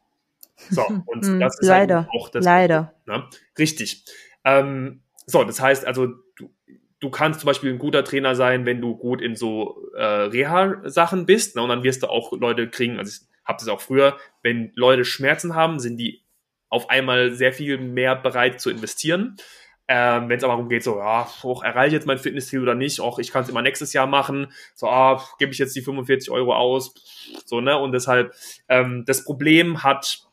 So, <laughs> und hm, das ist halt leider, halt auch das. Leider. Ne? Richtig. Ähm, so, das heißt also, du, du kannst zum Beispiel ein guter Trainer sein, wenn du gut in so äh, Reha-Sachen bist, ne? und dann wirst du auch Leute kriegen, also ich habe das auch früher, wenn Leute Schmerzen haben, sind die auf einmal sehr viel mehr bereit zu investieren. Ähm, Wenn es aber darum geht, so, ja, auch erreiche ich jetzt mein Fitnessziel oder nicht, auch ich kann es immer nächstes Jahr machen, so, ah, gebe ich jetzt die 45 Euro aus, so, ne? Und deshalb, ähm, das Problem hat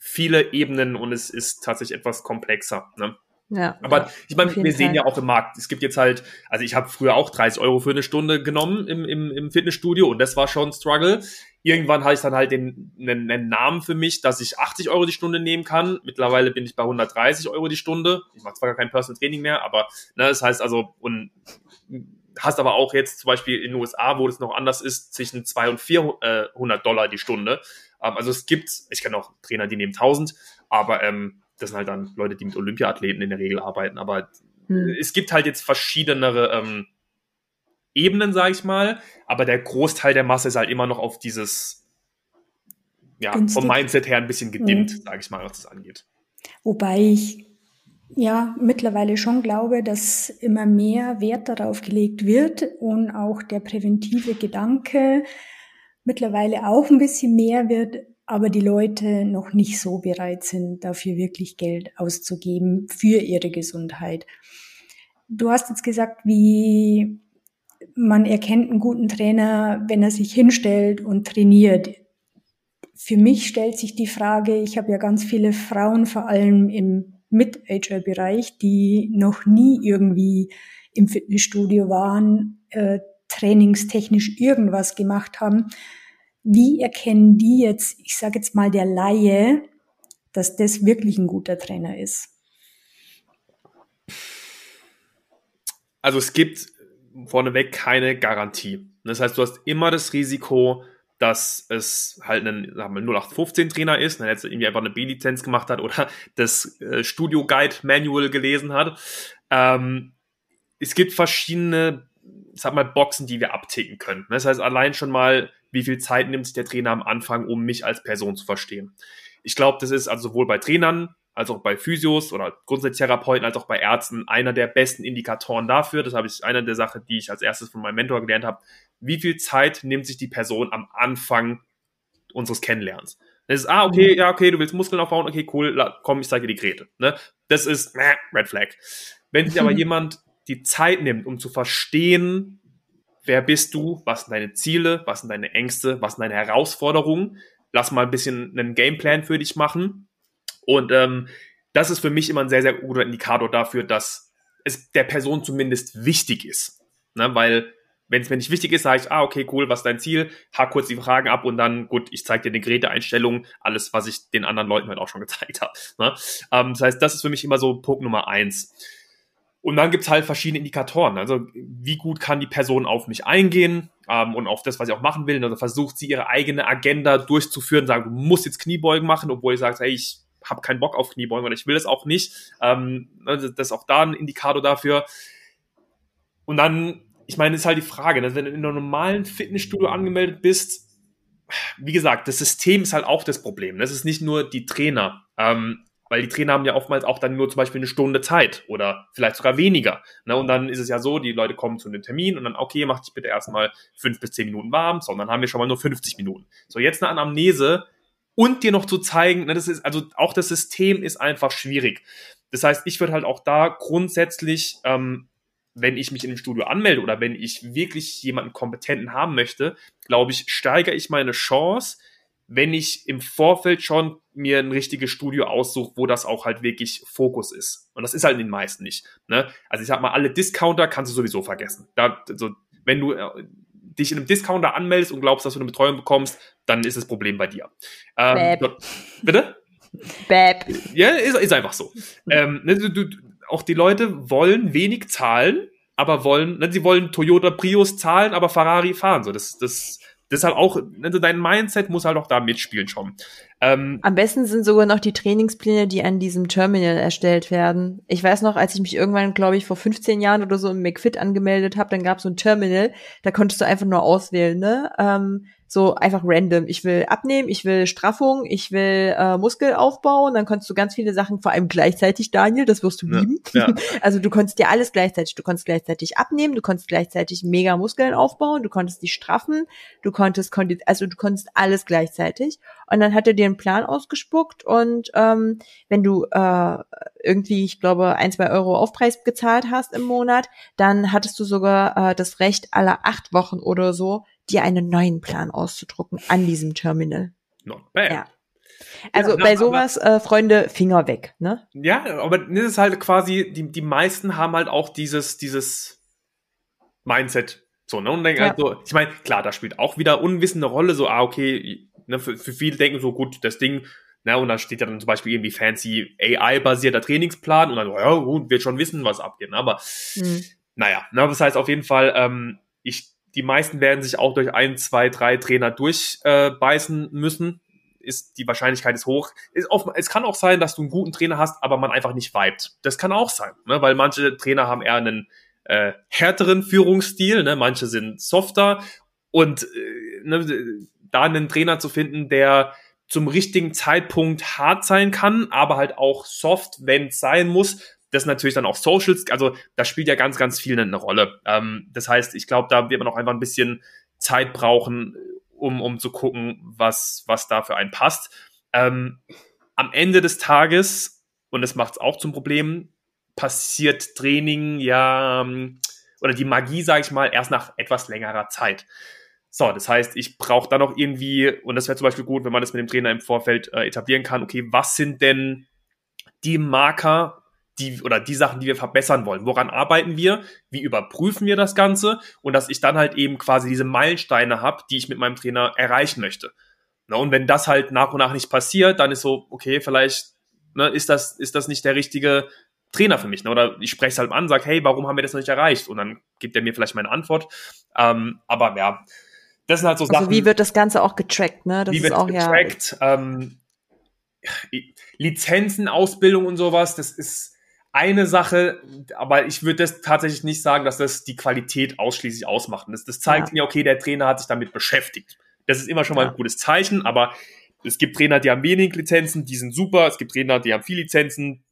viele Ebenen und es ist tatsächlich etwas komplexer, ne? Ja, aber ich meine, wir sehen Fall. ja auch im Markt, es gibt jetzt halt, also ich habe früher auch 30 Euro für eine Stunde genommen im, im, im Fitnessstudio und das war schon ein Struggle. Irgendwann hatte ich dann halt den, einen, einen Namen für mich, dass ich 80 Euro die Stunde nehmen kann. Mittlerweile bin ich bei 130 Euro die Stunde. Ich mache zwar gar kein Personal Training mehr, aber ne, das heißt also, und hast aber auch jetzt zum Beispiel in den USA, wo das noch anders ist, zwischen 200 und 400 Dollar die Stunde. Ähm, also es gibt, ich kenne auch Trainer, die nehmen 1000, aber ähm, das sind halt dann Leute, die mit Olympiathleten in der Regel arbeiten. Aber hm. es gibt halt jetzt verschiedenere ähm, Ebenen, sage ich mal. Aber der Großteil der Masse ist halt immer noch auf dieses, ja, Günstig. vom Mindset her ein bisschen gedimmt, hm. sage ich mal, was das angeht. Wobei ich ja mittlerweile schon glaube, dass immer mehr Wert darauf gelegt wird und auch der präventive Gedanke mittlerweile auch ein bisschen mehr wird, aber die Leute noch nicht so bereit sind, dafür wirklich Geld auszugeben für ihre Gesundheit. Du hast jetzt gesagt, wie man erkennt einen guten Trainer, wenn er sich hinstellt und trainiert. Für mich stellt sich die Frage, ich habe ja ganz viele Frauen, vor allem im Mid-Ager-Bereich, die noch nie irgendwie im Fitnessstudio waren, äh, trainingstechnisch irgendwas gemacht haben wie erkennen die jetzt, ich sage jetzt mal der Laie, dass das wirklich ein guter Trainer ist? Also es gibt vorneweg keine Garantie. Das heißt, du hast immer das Risiko, dass es halt ein sagen wir, 0815-Trainer ist, der jetzt irgendwie einfach eine B-Lizenz gemacht hat oder das äh, Studio Guide Manual gelesen hat. Ähm, es gibt verschiedene, sag mal, Boxen, die wir abticken können. Das heißt, allein schon mal wie viel Zeit nimmt sich der Trainer am Anfang, um mich als Person zu verstehen. Ich glaube, das ist also sowohl bei Trainern als auch bei Physios oder grundsätzlich Therapeuten als auch bei Ärzten einer der besten Indikatoren dafür. Das habe ich einer der Sachen, die ich als erstes von meinem Mentor gelernt habe. Wie viel Zeit nimmt sich die Person am Anfang unseres Kennenlernens? Das ist, ah, okay, ja, okay, du willst Muskeln aufbauen, okay, cool, komm, ich zeige dir die Grete. Ne? Das ist äh, Red Flag. Wenn sich aber <laughs> jemand die Zeit nimmt, um zu verstehen, wer bist du, was sind deine Ziele, was sind deine Ängste, was sind deine Herausforderungen. Lass mal ein bisschen einen Gameplan für dich machen. Und ähm, das ist für mich immer ein sehr, sehr guter Indikator dafür, dass es der Person zumindest wichtig ist. Ne? Weil wenn es mir nicht wichtig ist, sage ich, ah, okay, cool, was ist dein Ziel? Hack kurz die Fragen ab und dann, gut, ich zeige dir eine Geräteeinstellung, alles, was ich den anderen Leuten halt auch schon gezeigt habe. Ne? Ähm, das heißt, das ist für mich immer so Punkt Nummer eins. Und dann gibt's halt verschiedene Indikatoren. Also wie gut kann die Person auf mich eingehen ähm, und auf das, was ich auch machen will. Also versucht sie ihre eigene Agenda durchzuführen, sagen, du musst jetzt Kniebeugen machen, obwohl ich sage, hey, ich habe keinen Bock auf Kniebeugen oder ich will das auch nicht. Ähm, also das ist auch da ein Indikator dafür. Und dann, ich meine, ist halt die Frage, ne? wenn du in einem normalen Fitnessstudio angemeldet bist, wie gesagt, das System ist halt auch das Problem. Das ist nicht nur die Trainer. Ähm, weil die Trainer haben ja oftmals auch dann nur zum Beispiel eine Stunde Zeit oder vielleicht sogar weniger. Ne? Und dann ist es ja so, die Leute kommen zu einem Termin und dann, okay, mach dich bitte erstmal fünf bis zehn Minuten warm, sondern haben wir schon mal nur 50 Minuten. So, jetzt eine Anamnese und dir noch zu zeigen, ne, das ist, also auch das System ist einfach schwierig. Das heißt, ich würde halt auch da grundsätzlich, ähm, wenn ich mich in dem Studio anmelde oder wenn ich wirklich jemanden kompetenten haben möchte, glaube ich, steigere ich meine Chance, wenn ich im Vorfeld schon mir ein richtiges Studio aussuche, wo das auch halt wirklich Fokus ist. Und das ist halt in den meisten nicht. Ne? Also ich sag mal, alle Discounter kannst du sowieso vergessen. Da, also, wenn du äh, dich in einem Discounter anmeldest und glaubst, dass du eine Betreuung bekommst, dann ist das Problem bei dir. Ähm, Bäb. Bitte? Bäb. Ja, ist, ist einfach so. ähm, ne, du, du, auch die Leute wollen wenig zahlen, aber wollen, ne, sie wollen Toyota Prius zahlen, aber Ferrari fahren. So, das, das deshalb auch, also dein Mindset muss halt auch da mitspielen schon. Ähm, Am besten sind sogar noch die Trainingspläne, die an diesem Terminal erstellt werden. Ich weiß noch, als ich mich irgendwann, glaube ich, vor 15 Jahren oder so im McFit angemeldet habe, dann gab es so ein Terminal, da konntest du einfach nur auswählen, ne? Ähm, so einfach random. Ich will abnehmen, ich will Straffung, ich will äh, Muskelaufbau und dann kannst du ganz viele Sachen, vor allem gleichzeitig, Daniel, das wirst du Ja, lieben. ja. <laughs> Also du konntest dir alles gleichzeitig. Du konntest gleichzeitig abnehmen, du konntest gleichzeitig mega Muskeln aufbauen, du konntest die straffen, du konntest, also du konntest alles gleichzeitig. Und dann hat er dir einen Plan ausgespuckt und ähm, wenn du äh, irgendwie, ich glaube, ein, zwei Euro Aufpreis gezahlt hast im Monat, dann hattest du sogar äh, das Recht, alle acht Wochen oder so dir einen neuen Plan auszudrucken an diesem Terminal. Not bad. Ja. Also Ja, bei aber- sowas, äh, Freunde, Finger weg, ne? Ja, aber das ist halt quasi, die, die meisten haben halt auch dieses, dieses Mindset. So, ne? Und denken Ja. halt so, ich meine, klar, da spielt auch wieder Unwissen eine Rolle, so, ah, okay, ne, für, für viele denken so, gut, das Ding, ne, und da steht ja dann zum Beispiel irgendwie fancy AI-basierter Trainingsplan und dann, ja, gut, wird schon wissen, was abgeht. ne? Aber Hm. naja, ne, das heißt auf jeden Fall, ähm, ich, die meisten werden sich auch durch ein, zwei, drei Trainer durchbeißen äh, müssen. Ist, die Wahrscheinlichkeit ist hoch. Ist oft, es kann auch sein, dass du einen guten Trainer hast, aber man einfach nicht vibet. Das kann auch sein, ne? weil manche Trainer haben eher einen äh, härteren Führungsstil, ne? manche sind softer und äh, ne, da einen Trainer zu finden, der zum richtigen Zeitpunkt hart sein kann, aber halt auch soft, wenn es sein muss, das natürlich dann auch Socials, also das spielt ja ganz, ganz viel eine Rolle. Ähm, das heißt, ich glaube, da wird man auch einfach ein bisschen Zeit brauchen, um, um zu gucken, was, was da für einen passt. Ähm, am Ende des Tages, und das macht es auch zum Problem, passiert Training ja, ähm, oder die Magie, sage ich mal, erst nach etwas längerer Zeit. So, das heißt, ich brauche dann auch irgendwie, und das wäre zum Beispiel gut, wenn man das mit dem Trainer im Vorfeld äh, etablieren kann, okay, was sind denn die Marker, die oder die Sachen, die wir verbessern wollen. Woran arbeiten wir? Wie überprüfen wir das Ganze? Und dass ich dann halt eben quasi diese Meilensteine habe, die ich mit meinem Trainer erreichen möchte. Na, und wenn das halt nach und nach nicht passiert, dann ist so, okay, vielleicht ne, ist, das, ist das nicht der richtige Trainer für mich. Ne? Oder ich spreche es halt an, sage, hey, warum haben wir das noch nicht erreicht? Und dann gibt er mir vielleicht meine Antwort. Ähm, aber ja, das sind halt so Also Sachen. wie wird das Ganze auch getrackt, ne? Das wie wird auch ja. getrackt? Ähm, Lizenzen, Ausbildung und sowas, das ist eine Sache, aber ich würde das tatsächlich nicht sagen, dass das die Qualität ausschließlich ausmacht. Das, das zeigt Ja. mir, okay, der Trainer hat sich damit beschäftigt. Das ist immer schon mal ein gutes Zeichen, aber es gibt Trainer, die haben wenig Lizenzen, die sind super. Es gibt Trainer, die haben viel Lizenzen,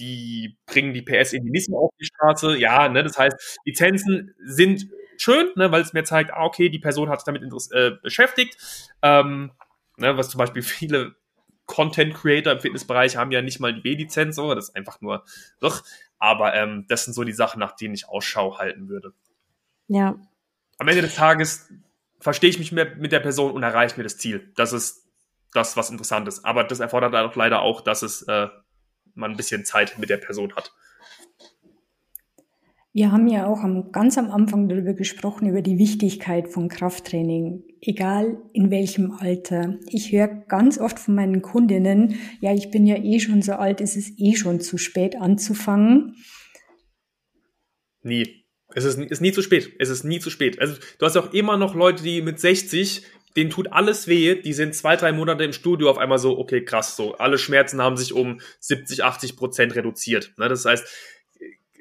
die bringen die PS irgendwie nicht mehr auf die Straße. Ja, ne, das heißt, Lizenzen sind schön, ne, weil es mir zeigt, ah, okay, die Person hat sich damit äh, beschäftigt. Ähm, ne, was zum Beispiel <laughs> viele Content Creator im Fitnessbereich haben ja nicht mal die B-Lizenz, so, das ist einfach nur, ugh. aber ähm, das sind so die Sachen, nach denen ich Ausschau halten würde. Ja. Am Ende des Tages verstehe ich mich mehr mit der Person und erreiche mir das Ziel. Das ist das, was interessant ist. Aber das erfordert auch leider auch, dass es äh, man ein bisschen Zeit mit der Person hat. Wir haben ja auch ganz am Anfang darüber gesprochen, über die Wichtigkeit von Krafttraining, egal in welchem Alter. Ich höre ganz oft von meinen Kundinnen, ja, ich bin ja eh schon so alt, es ist eh schon zu spät anzufangen. Nie. Es ist, ist nie zu spät. Es ist nie zu spät. Also, du hast auch immer noch Leute, die mit 60, denen tut alles weh, die sind zwei, drei Monate im Studio auf einmal so, okay, krass, so, alle Schmerzen haben sich um 70, 80 Prozent reduziert. Ne? Das heißt,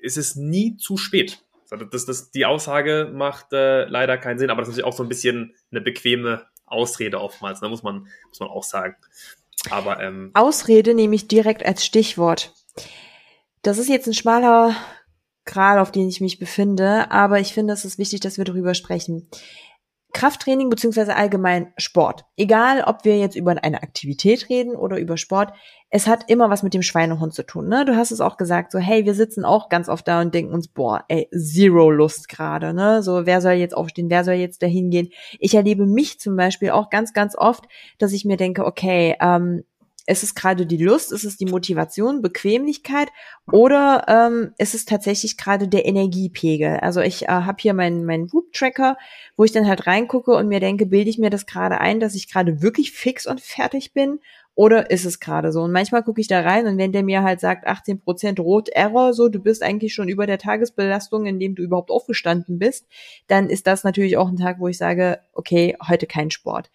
es ist nie zu spät. Das, das, die Aussage macht äh, leider keinen Sinn, aber das ist natürlich auch so ein bisschen eine bequeme Ausrede oftmals, ne? muss, man, muss man auch sagen. Aber ähm, Ausrede nehme ich direkt als Stichwort. Das ist jetzt ein schmaler Gral, auf den ich mich befinde, aber ich finde, es ist wichtig, dass wir darüber sprechen. Krafttraining beziehungsweise allgemein Sport. Egal, ob wir jetzt über eine Aktivität reden oder über Sport, es hat immer was mit dem Schweinehund zu tun. Ne? Du hast es auch gesagt, so hey, wir sitzen auch ganz oft da und denken uns, boah, ey, zero Lust gerade. Ne? So, wer soll jetzt aufstehen, wer soll jetzt dahin gehen? Ich erlebe mich zum Beispiel auch ganz, ganz oft, dass ich mir denke, okay, ähm, ist es gerade die Lust, ist es die Motivation, Bequemlichkeit oder ähm, ist es tatsächlich gerade der Energiepegel? Also ich äh, habe hier meinen meinen Whoop-Tracker, wo ich dann halt reingucke und mir denke, bilde ich mir das gerade ein, dass ich gerade wirklich fix und fertig bin oder ist es gerade so? Und manchmal gucke ich da rein und wenn der mir halt sagt 18% Rot Error, so du bist eigentlich schon über der Tagesbelastung, in dem du überhaupt aufgestanden bist, dann ist das natürlich auch ein Tag, wo ich sage, okay, heute kein Sport.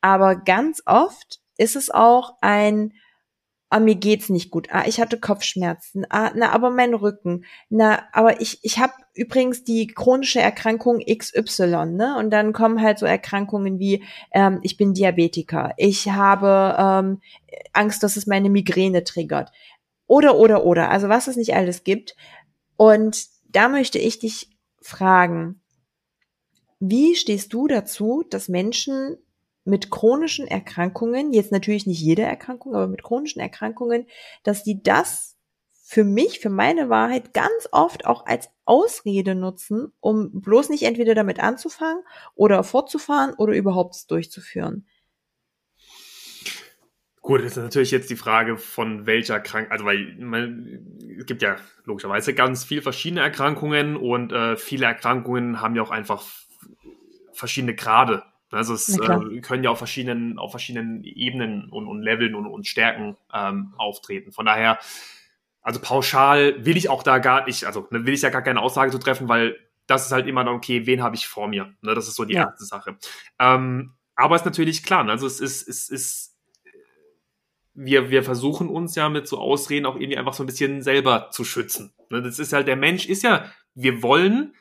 Aber ganz oft ist es auch ein ah, mir geht's nicht gut, ah, ich hatte Kopfschmerzen, ah, na, aber mein Rücken, na, aber ich, ich habe übrigens die chronische Erkrankung XY, ne? Und dann kommen halt so Erkrankungen wie, ähm, ich bin Diabetiker, ich habe ähm, Angst, dass es meine Migräne triggert. Oder, oder, oder. Also was es nicht alles gibt. Und da möchte ich dich fragen, wie stehst du dazu, dass Menschen mit chronischen Erkrankungen, jetzt natürlich nicht jede Erkrankung, aber mit chronischen Erkrankungen, dass die das für mich, für meine Wahrheit ganz oft auch als Ausrede nutzen, um bloß nicht entweder damit anzufangen oder fortzufahren oder überhaupt durchzuführen. Gut, das ist natürlich jetzt die Frage von welcher Krankheit, also weil man, es gibt ja logischerweise ganz viele verschiedene Erkrankungen und äh, viele Erkrankungen haben ja auch einfach verschiedene Grade. Also es äh, können ja auf verschiedenen, auf verschiedenen Ebenen und, und Leveln und, und Stärken ähm, auftreten. Von daher, also pauschal will ich auch da gar nicht, also ne, will ich ja gar keine Aussage zu treffen, weil das ist halt immer dann, okay, wen habe ich vor mir? Ne, das ist so die ja. erste Sache. Ähm, aber es ist natürlich klar, ne, also es ist, es ist wir, wir versuchen uns ja mit so Ausreden auch irgendwie einfach so ein bisschen selber zu schützen. Ne, das ist halt, der Mensch ist ja, wir wollen,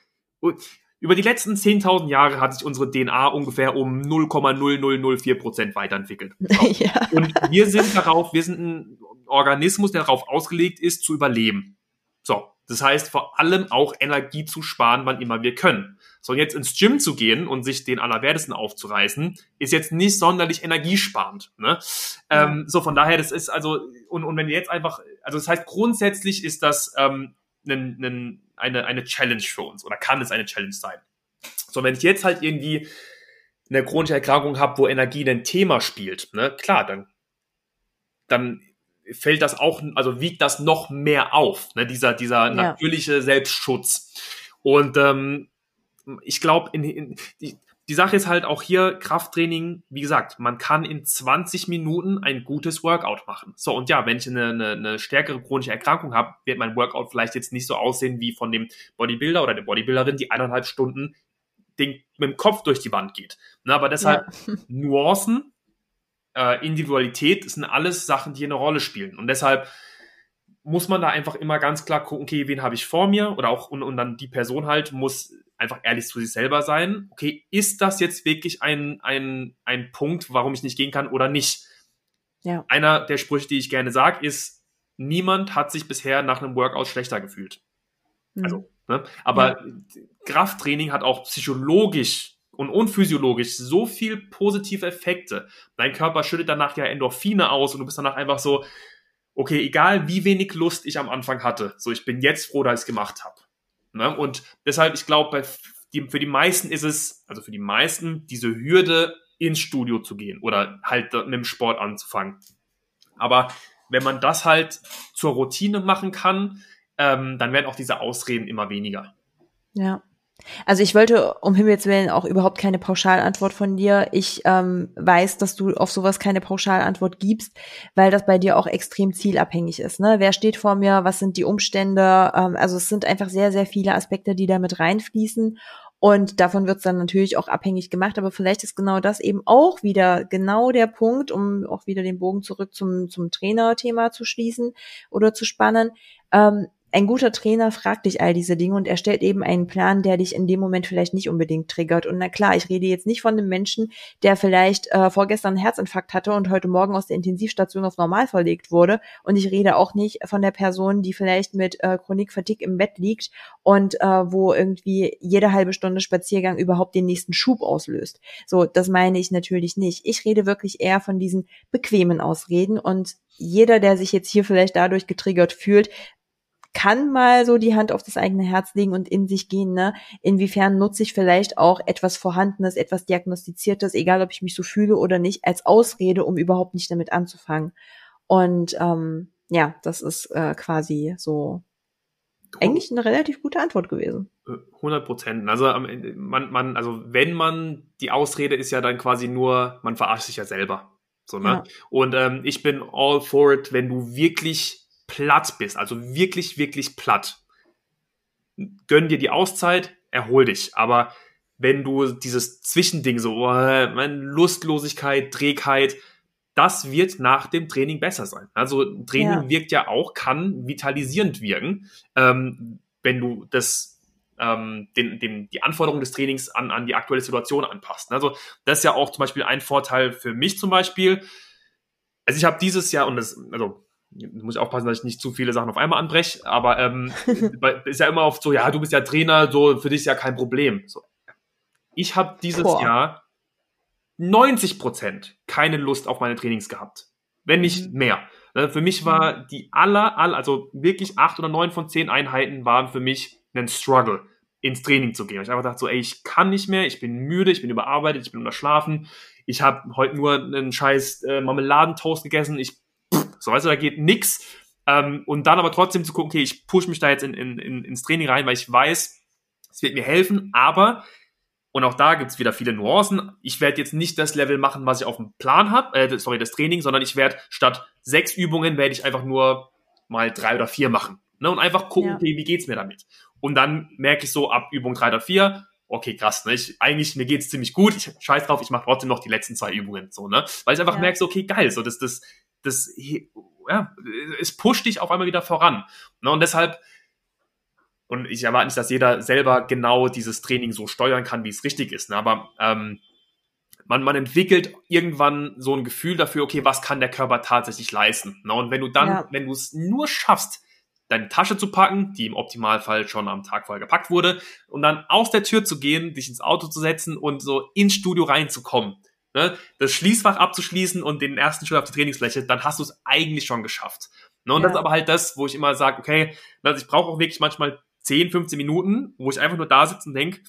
über die letzten 10.000 Jahre hat sich unsere DNA ungefähr um 0,0004 Prozent weiterentwickelt. <laughs> ja. Und wir sind darauf, wir sind ein Organismus, der darauf ausgelegt ist, zu überleben. So. Das heißt, vor allem auch Energie zu sparen, wann immer wir können. So, und jetzt ins Gym zu gehen und sich den Allerwertesten aufzureißen, ist jetzt nicht sonderlich energiesparend. Ne? Ja. Ähm, so, von daher, das ist also, und, und wenn wir jetzt einfach, also das heißt, grundsätzlich ist das ähm, nen, nen, eine, eine Challenge für uns oder kann es eine Challenge sein. So, wenn ich jetzt halt irgendwie eine chronische Erkrankung habe, wo Energie ein Thema spielt, ne, klar, dann, dann fällt das auch, also wiegt das noch mehr auf, ne, dieser, dieser ja. natürliche Selbstschutz. Und ähm, ich glaube, in, in, die, die Sache ist halt auch hier Krafttraining, wie gesagt, man kann in 20 Minuten ein gutes Workout machen. So, und ja, wenn ich eine, eine, eine stärkere chronische Erkrankung habe, wird mein Workout vielleicht jetzt nicht so aussehen wie von dem Bodybuilder oder der Bodybuilderin, die eineinhalb Stunden den, mit dem Kopf durch die Wand geht. Na, aber deshalb ja. <laughs> Nuancen, äh, Individualität, das sind alles Sachen, die eine Rolle spielen. Und deshalb muss man da einfach immer ganz klar gucken, okay, wen habe ich vor mir oder auch und, und dann die Person halt muss einfach ehrlich zu sich selber sein. Okay, ist das jetzt wirklich ein, ein, ein Punkt, warum ich nicht gehen kann oder nicht? Ja. Einer der Sprüche, die ich gerne sage, ist, niemand hat sich bisher nach einem Workout schlechter gefühlt. Mhm. Also, ne? Aber ja. Krafttraining hat auch psychologisch und unphysiologisch so viel positive Effekte. Dein Körper schüttet danach ja Endorphine aus und du bist danach einfach so, okay, egal wie wenig Lust ich am Anfang hatte, so ich bin jetzt froh, dass ich es gemacht habe. Ne? Und deshalb, ich glaube, für die meisten ist es, also für die meisten, diese Hürde ins Studio zu gehen oder halt mit dem Sport anzufangen. Aber wenn man das halt zur Routine machen kann, ähm, dann werden auch diese Ausreden immer weniger. Ja. Also ich wollte um Himmels Willen auch überhaupt keine Pauschalantwort von dir. Ich ähm, weiß, dass du auf sowas keine Pauschalantwort gibst, weil das bei dir auch extrem zielabhängig ist. Ne? Wer steht vor mir? Was sind die Umstände? Ähm, also es sind einfach sehr, sehr viele Aspekte, die da mit reinfließen. Und davon wird es dann natürlich auch abhängig gemacht. Aber vielleicht ist genau das eben auch wieder genau der Punkt, um auch wieder den Bogen zurück zum, zum Trainerthema zu schließen oder zu spannen. Ähm, ein guter Trainer fragt dich all diese Dinge und er stellt eben einen Plan, der dich in dem Moment vielleicht nicht unbedingt triggert. Und na klar, ich rede jetzt nicht von einem Menschen, der vielleicht äh, vorgestern einen Herzinfarkt hatte und heute Morgen aus der Intensivstation auf normal verlegt wurde. Und ich rede auch nicht von der Person, die vielleicht mit äh, Chronik Fatigue im Bett liegt und äh, wo irgendwie jede halbe Stunde Spaziergang überhaupt den nächsten Schub auslöst. So, das meine ich natürlich nicht. Ich rede wirklich eher von diesen bequemen Ausreden und jeder, der sich jetzt hier vielleicht dadurch getriggert fühlt, kann mal so die Hand auf das eigene Herz legen und in sich gehen, ne? Inwiefern nutze ich vielleicht auch etwas Vorhandenes, etwas Diagnostiziertes, egal ob ich mich so fühle oder nicht, als Ausrede, um überhaupt nicht damit anzufangen. Und ähm, ja, das ist äh, quasi so eigentlich eine relativ gute Antwort gewesen. 100 Prozent. Also man, man, also wenn man die Ausrede ist ja dann quasi nur, man verarscht sich ja selber. So ne. Ja. Und ähm, ich bin all for it, wenn du wirklich platt bist, also wirklich, wirklich platt, gönn dir die Auszeit, erhol dich. Aber wenn du dieses Zwischending so, oh, Lustlosigkeit, Trägheit, das wird nach dem Training besser sein. Also Training ja. wirkt ja auch, kann vitalisierend wirken, ähm, wenn du das ähm, den, den, die Anforderungen des Trainings an, an die aktuelle Situation anpasst. Also das ist ja auch zum Beispiel ein Vorteil für mich zum Beispiel. Also ich habe dieses Jahr, und das, also muss ich aufpassen, dass ich nicht zu viele Sachen auf einmal anbreche, aber ähm, <laughs> ist ja immer oft so, ja, du bist ja Trainer, so für dich ist ja kein Problem. So. Ich habe dieses Boah. Jahr 90 Prozent keine Lust auf meine Trainings gehabt. Wenn nicht mhm. mehr. Ne, für mich war mhm. die aller, aller, also wirklich acht oder neun von zehn Einheiten waren für mich ein Struggle, ins Training zu gehen. Ich einfach dachte so, ey, ich kann nicht mehr, ich bin müde, ich bin überarbeitet, ich bin unterschlafen, ich habe heute nur einen scheiß äh, Marmeladentoast gegessen, ich, so weißt du, da geht nix. Ähm, und dann aber trotzdem zu gucken, okay, ich push mich da jetzt in, in, in, ins Training rein, weil ich weiß, es wird mir helfen, aber und auch da gibt's wieder viele Nuancen. Ich werde jetzt nicht das Level machen, was ich auf dem Plan habe, äh, sorry, das Training, sondern ich werde statt sechs Übungen werde ich einfach nur mal drei oder vier machen. Ne? Und einfach gucken, ja. okay, wie geht's mir damit? Und dann merke ich so ab Übung drei oder vier, okay, krass, ne? Ich, eigentlich, mir geht's ziemlich gut, ich scheiß drauf, ich mache trotzdem noch die letzten zwei Übungen. So, ne? Weil ich einfach ja. merke, so, okay, geil, so das, das, das, ja, es pusht dich auf einmal wieder voran. Ne? Und deshalb und ich erwarte nicht, dass jeder selber genau dieses Training so steuern kann, wie es richtig ist. Ne? Aber ähm, man, man entwickelt irgendwann so ein Gefühl dafür, okay, was kann der Körper tatsächlich leisten? Ne? Und wenn du dann, ja. wenn du es nur schaffst, deine Tasche zu packen, die im Optimalfall schon am Tag vorher gepackt wurde, und dann aus der Tür zu gehen, dich ins Auto zu setzen und so ins Studio reinzukommen, ne? das Schließfach abzuschließen und den ersten Schritt auf die Trainingsfläche, dann hast du es eigentlich schon geschafft. Ne? Und ja. das ist aber halt das, wo ich immer sage, okay, also ich brauche auch wirklich manchmal 10, 15 Minuten, wo ich einfach nur da sitze und denke,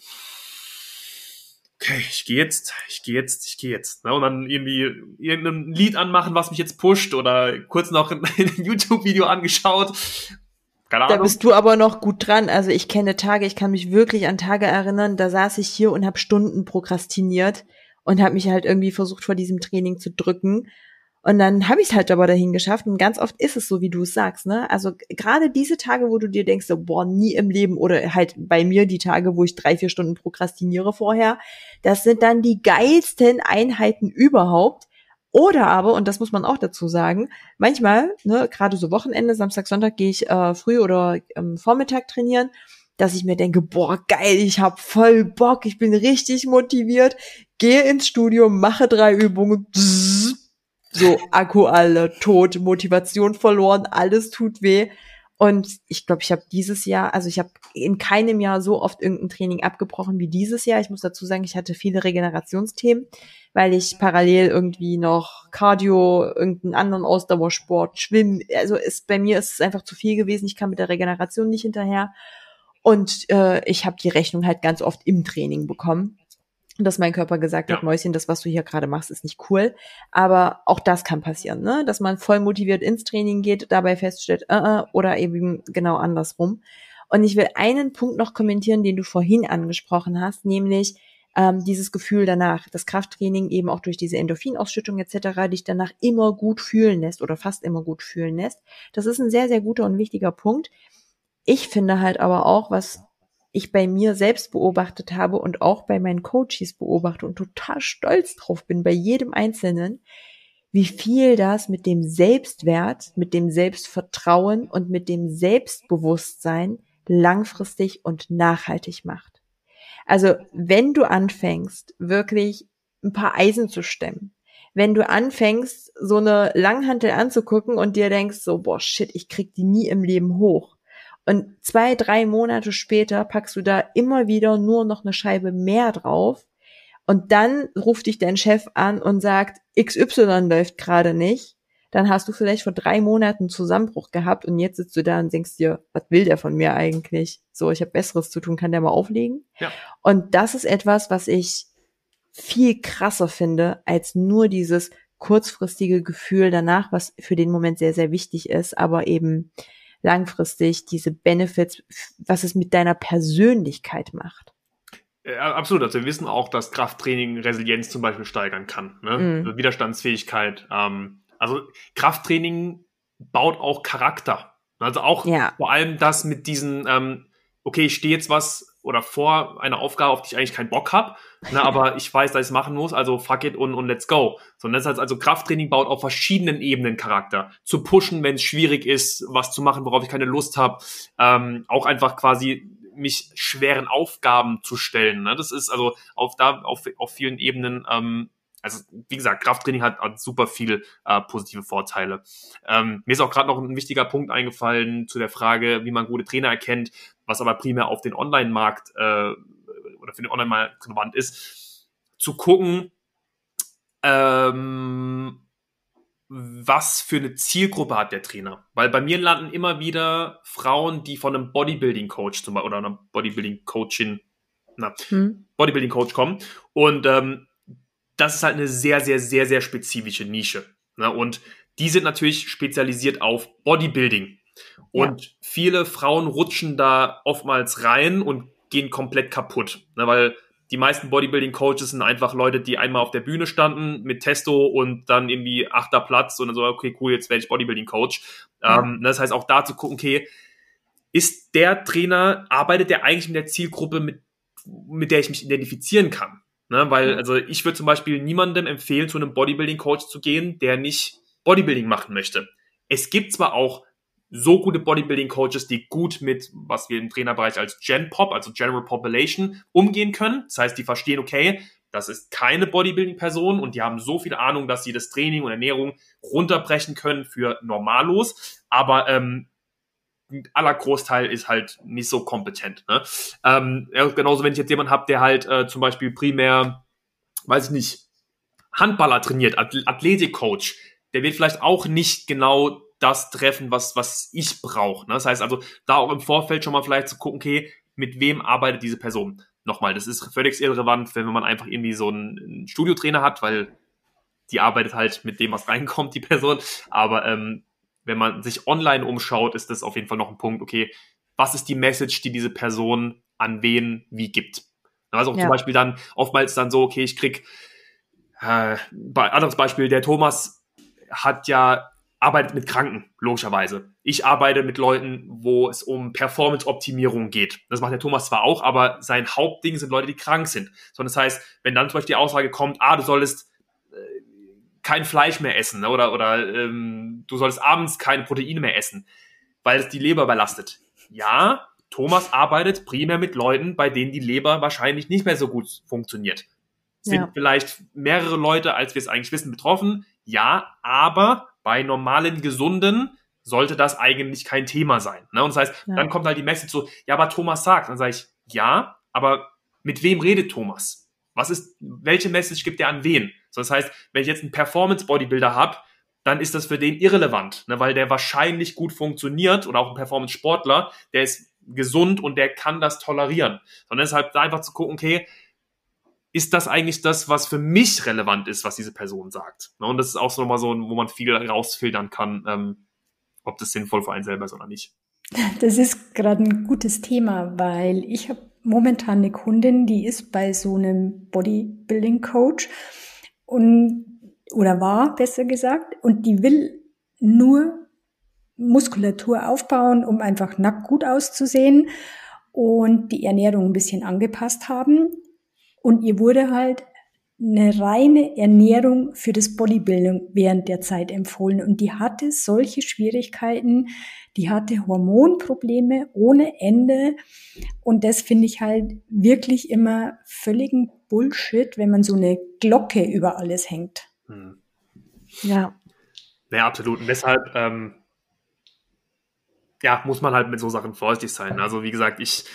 okay, ich gehe jetzt, ich gehe jetzt, ich gehe jetzt. Ne? Und dann irgendwie irgendein Lied anmachen, was mich jetzt pusht oder kurz noch ein, <laughs> ein YouTube-Video angeschaut. Keine Ahnung. Da bist du aber noch gut dran. Also ich kenne Tage, ich kann mich wirklich an Tage erinnern, da saß ich hier und habe Stunden prokrastiniert und habe mich halt irgendwie versucht, vor diesem Training zu drücken. Und dann habe ich es halt aber dahin geschafft. Und ganz oft ist es so, wie du es sagst, ne? Also gerade diese Tage, wo du dir denkst, so, boah, nie im Leben, oder halt bei mir die Tage, wo ich drei, vier Stunden prokrastiniere vorher, das sind dann die geilsten Einheiten überhaupt. Oder aber, und das muss man auch dazu sagen, manchmal, ne, gerade so Wochenende, Samstag, Sonntag gehe ich äh, früh oder ähm, Vormittag trainieren, dass ich mir denke, boah, geil, ich hab voll Bock, ich bin richtig motiviert, gehe ins Studio, mache drei Übungen, so Akku alle tot, Motivation verloren, alles tut weh. Und ich glaube, ich habe dieses Jahr, also ich habe in keinem Jahr so oft irgendein Training abgebrochen wie dieses Jahr. Ich muss dazu sagen, ich hatte viele Regenerationsthemen, weil ich parallel irgendwie noch Cardio, irgendeinen anderen Ausdauersport, Schwimmen, also ist bei mir ist es einfach zu viel gewesen. Ich kam mit der Regeneration nicht hinterher. Und äh, ich habe die Rechnung halt ganz oft im Training bekommen dass mein Körper gesagt ja. hat, Mäuschen, das, was du hier gerade machst, ist nicht cool. Aber auch das kann passieren, ne? dass man voll motiviert ins Training geht, dabei feststellt, uh -uh, oder eben genau andersrum. Und ich will einen Punkt noch kommentieren, den du vorhin angesprochen hast, nämlich ähm, dieses Gefühl danach, das Krafttraining eben auch durch diese Endorphinausschüttung etc. dich danach immer gut fühlen lässt oder fast immer gut fühlen lässt. Das ist ein sehr, sehr guter und wichtiger Punkt. Ich finde halt aber auch, was ich bei mir selbst beobachtet habe und auch bei meinen Coaches beobachte und total stolz drauf bin, bei jedem Einzelnen, wie viel das mit dem Selbstwert, mit dem Selbstvertrauen und mit dem Selbstbewusstsein langfristig und nachhaltig macht. Also wenn du anfängst, wirklich ein paar Eisen zu stemmen, wenn du anfängst, so eine Langhantel anzugucken und dir denkst, so, boah, shit, ich krieg die nie im Leben hoch und zwei, drei Monate später packst du da immer wieder nur noch eine Scheibe mehr drauf. Und dann ruft dich dein Chef an und sagt, XY läuft gerade nicht. Dann hast du vielleicht vor drei Monaten Zusammenbruch gehabt und jetzt sitzt du da und denkst dir, was will der von mir eigentlich? So, ich habe Besseres zu tun, kann der mal auflegen? Ja. Und das ist etwas, was ich viel krasser finde, als nur dieses kurzfristige Gefühl danach, was für den Moment sehr, sehr wichtig ist, aber eben langfristig diese Benefits, was es mit deiner Persönlichkeit macht. Ja, absolut. Also wir wissen auch, dass Krafttraining Resilienz zum Beispiel steigern kann. Ne? Mhm. Also Widerstandsfähigkeit. Ähm, also Krafttraining baut auch Charakter. Also auch ja. vor allem das mit diesen, ähm, okay, ich stehe jetzt was oder vor einer Aufgabe, auf die ich eigentlich keinen Bock habe, ne, aber ich weiß, dass ich es machen muss, also fuck it und, und let's go. Sondern das heißt also, Krafttraining baut auf verschiedenen Ebenen Charakter. Zu pushen, wenn es schwierig ist, was zu machen, worauf ich keine Lust habe, ähm, auch einfach quasi mich schweren Aufgaben zu stellen. Ne? Das ist also auf da auf, auf vielen Ebenen ähm, also wie gesagt, Krafttraining hat, hat super viel äh, positive Vorteile. Ähm, mir ist auch gerade noch ein wichtiger Punkt eingefallen zu der Frage, wie man gute Trainer erkennt, was aber primär auf den Online-Markt äh, oder für den Online-Markt relevant ist, zu gucken, ähm, was für eine Zielgruppe hat der Trainer. Weil bei mir landen immer wieder Frauen, die von einem Bodybuilding-Coach zum Beispiel oder einer Bodybuilding-Coachin, na, hm. Bodybuilding-Coach kommen und ähm, das ist halt eine sehr, sehr, sehr, sehr spezifische Nische. Ne? Und die sind natürlich spezialisiert auf Bodybuilding. Und ja. viele Frauen rutschen da oftmals rein und gehen komplett kaputt. Ne? Weil die meisten Bodybuilding-Coaches sind einfach Leute, die einmal auf der Bühne standen mit Testo und dann irgendwie achter Platz und dann so, okay, cool, jetzt werde ich Bodybuilding-Coach. Ja. Ähm, das heißt auch da zu gucken, okay, ist der Trainer, arbeitet der eigentlich mit der Zielgruppe, mit, mit der ich mich identifizieren kann? Ne, weil, also ich würde zum Beispiel niemandem empfehlen, zu einem Bodybuilding-Coach zu gehen, der nicht Bodybuilding machen möchte. Es gibt zwar auch so gute Bodybuilding-Coaches, die gut mit, was wir im Trainerbereich als Gen Pop, also General Population, umgehen können. Das heißt, die verstehen, okay, das ist keine Bodybuilding-Person und die haben so viel Ahnung, dass sie das Training und Ernährung runterbrechen können für Normalos. Aber ähm, aller Großteil ist halt nicht so kompetent. Ne? Ähm, genauso, wenn ich jetzt jemanden habe, der halt äh, zum Beispiel primär, weiß ich nicht, Handballer trainiert, Athletikcoach, der wird vielleicht auch nicht genau das treffen, was, was ich brauche. Ne? Das heißt also, da auch im Vorfeld schon mal vielleicht zu gucken, okay, mit wem arbeitet diese Person? Nochmal, das ist völlig irrelevant, wenn man einfach irgendwie so einen, Studiotrainer hat, weil die arbeitet halt mit dem, was reinkommt, die Person. Aber ähm, wenn man sich online umschaut, ist das auf jeden Fall noch ein Punkt, okay, was ist die Message, die diese Person an wen wie gibt? Also auch ja. zum Beispiel dann oftmals dann so, okay, ich krieg, äh, anderes Beispiel, der Thomas hat ja, arbeitet mit Kranken, logischerweise. Ich arbeite mit Leuten, wo es um Performance-Optimierung geht. Das macht der Thomas zwar auch, aber sein Hauptding sind Leute, die krank sind. So, das heißt, wenn dann zum Beispiel die Aussage kommt, ah, du solltest kein Fleisch mehr essen ne? oder, oder ähm, du solltest abends keine Proteine mehr essen, weil es die Leber überlastet. Ja, Thomas arbeitet primär mit Leuten, bei denen die Leber wahrscheinlich nicht mehr so gut funktioniert. Sind ja. vielleicht mehrere Leute, als wir es eigentlich wissen, betroffen? Ja, aber bei normalen, gesunden sollte das eigentlich kein Thema sein. Ne? Und das heißt, ja. dann kommt halt die Message so, ja, aber Thomas sagt. Dann sage ich, ja, aber mit wem redet Thomas? Was ist, welche Message gibt er an wen? So, das heißt, wenn ich jetzt einen Performance-Bodybuilder habe, dann ist das für den irrelevant, ne, weil der wahrscheinlich gut funktioniert oder auch ein Performance-Sportler, der ist gesund und der kann das tolerieren. Sondern deshalb da einfach zu gucken, okay, ist das eigentlich das, was für mich relevant ist, was diese Person sagt? Ne, und das ist auch so nochmal so, wo man viel rausfiltern kann, ähm, ob das sinnvoll für einen selber ist oder nicht. <laughs> Das ist gerade ein gutes Thema, weil ich habe momentan eine Kundin, die ist bei so einem Bodybuilding Coach und oder war besser gesagt und die will nur Muskulatur aufbauen, um einfach nackt gut auszusehen und die Ernährung ein bisschen angepasst haben und ihr wurde halt eine reine Ernährung für das Bodybuilding während der Zeit empfohlen und die hatte solche Schwierigkeiten, die hatte Hormonprobleme ohne Ende und das finde ich halt wirklich immer völligen Bullshit, wenn man so eine Glocke über alles hängt. Hm. Ja. Ja, absolut. Und deshalb, ähm, ja, muss man halt mit so Sachen vorsichtig sein. Also, wie gesagt, ich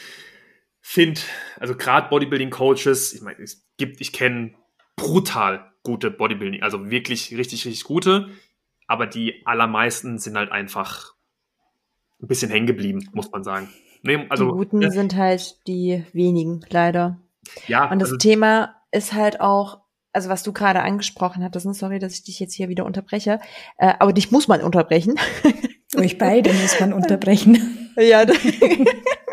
finde, also gerade Bodybuilding-Coaches, ich meine, es gibt, ich kenne brutal gute Bodybuilding, also wirklich richtig, richtig gute, aber die allermeisten sind halt einfach ein bisschen hängen geblieben, muss man sagen. Nee, also, die Guten ja. sind halt die wenigen, leider. Ja. Und das also, Thema ist halt auch, also was du gerade angesprochen hattest, ne, sorry, dass ich dich jetzt hier wieder unterbreche, äh, aber dich muss man unterbrechen. Euch beide muss man <laughs> unterbrechen. ja, <laughs>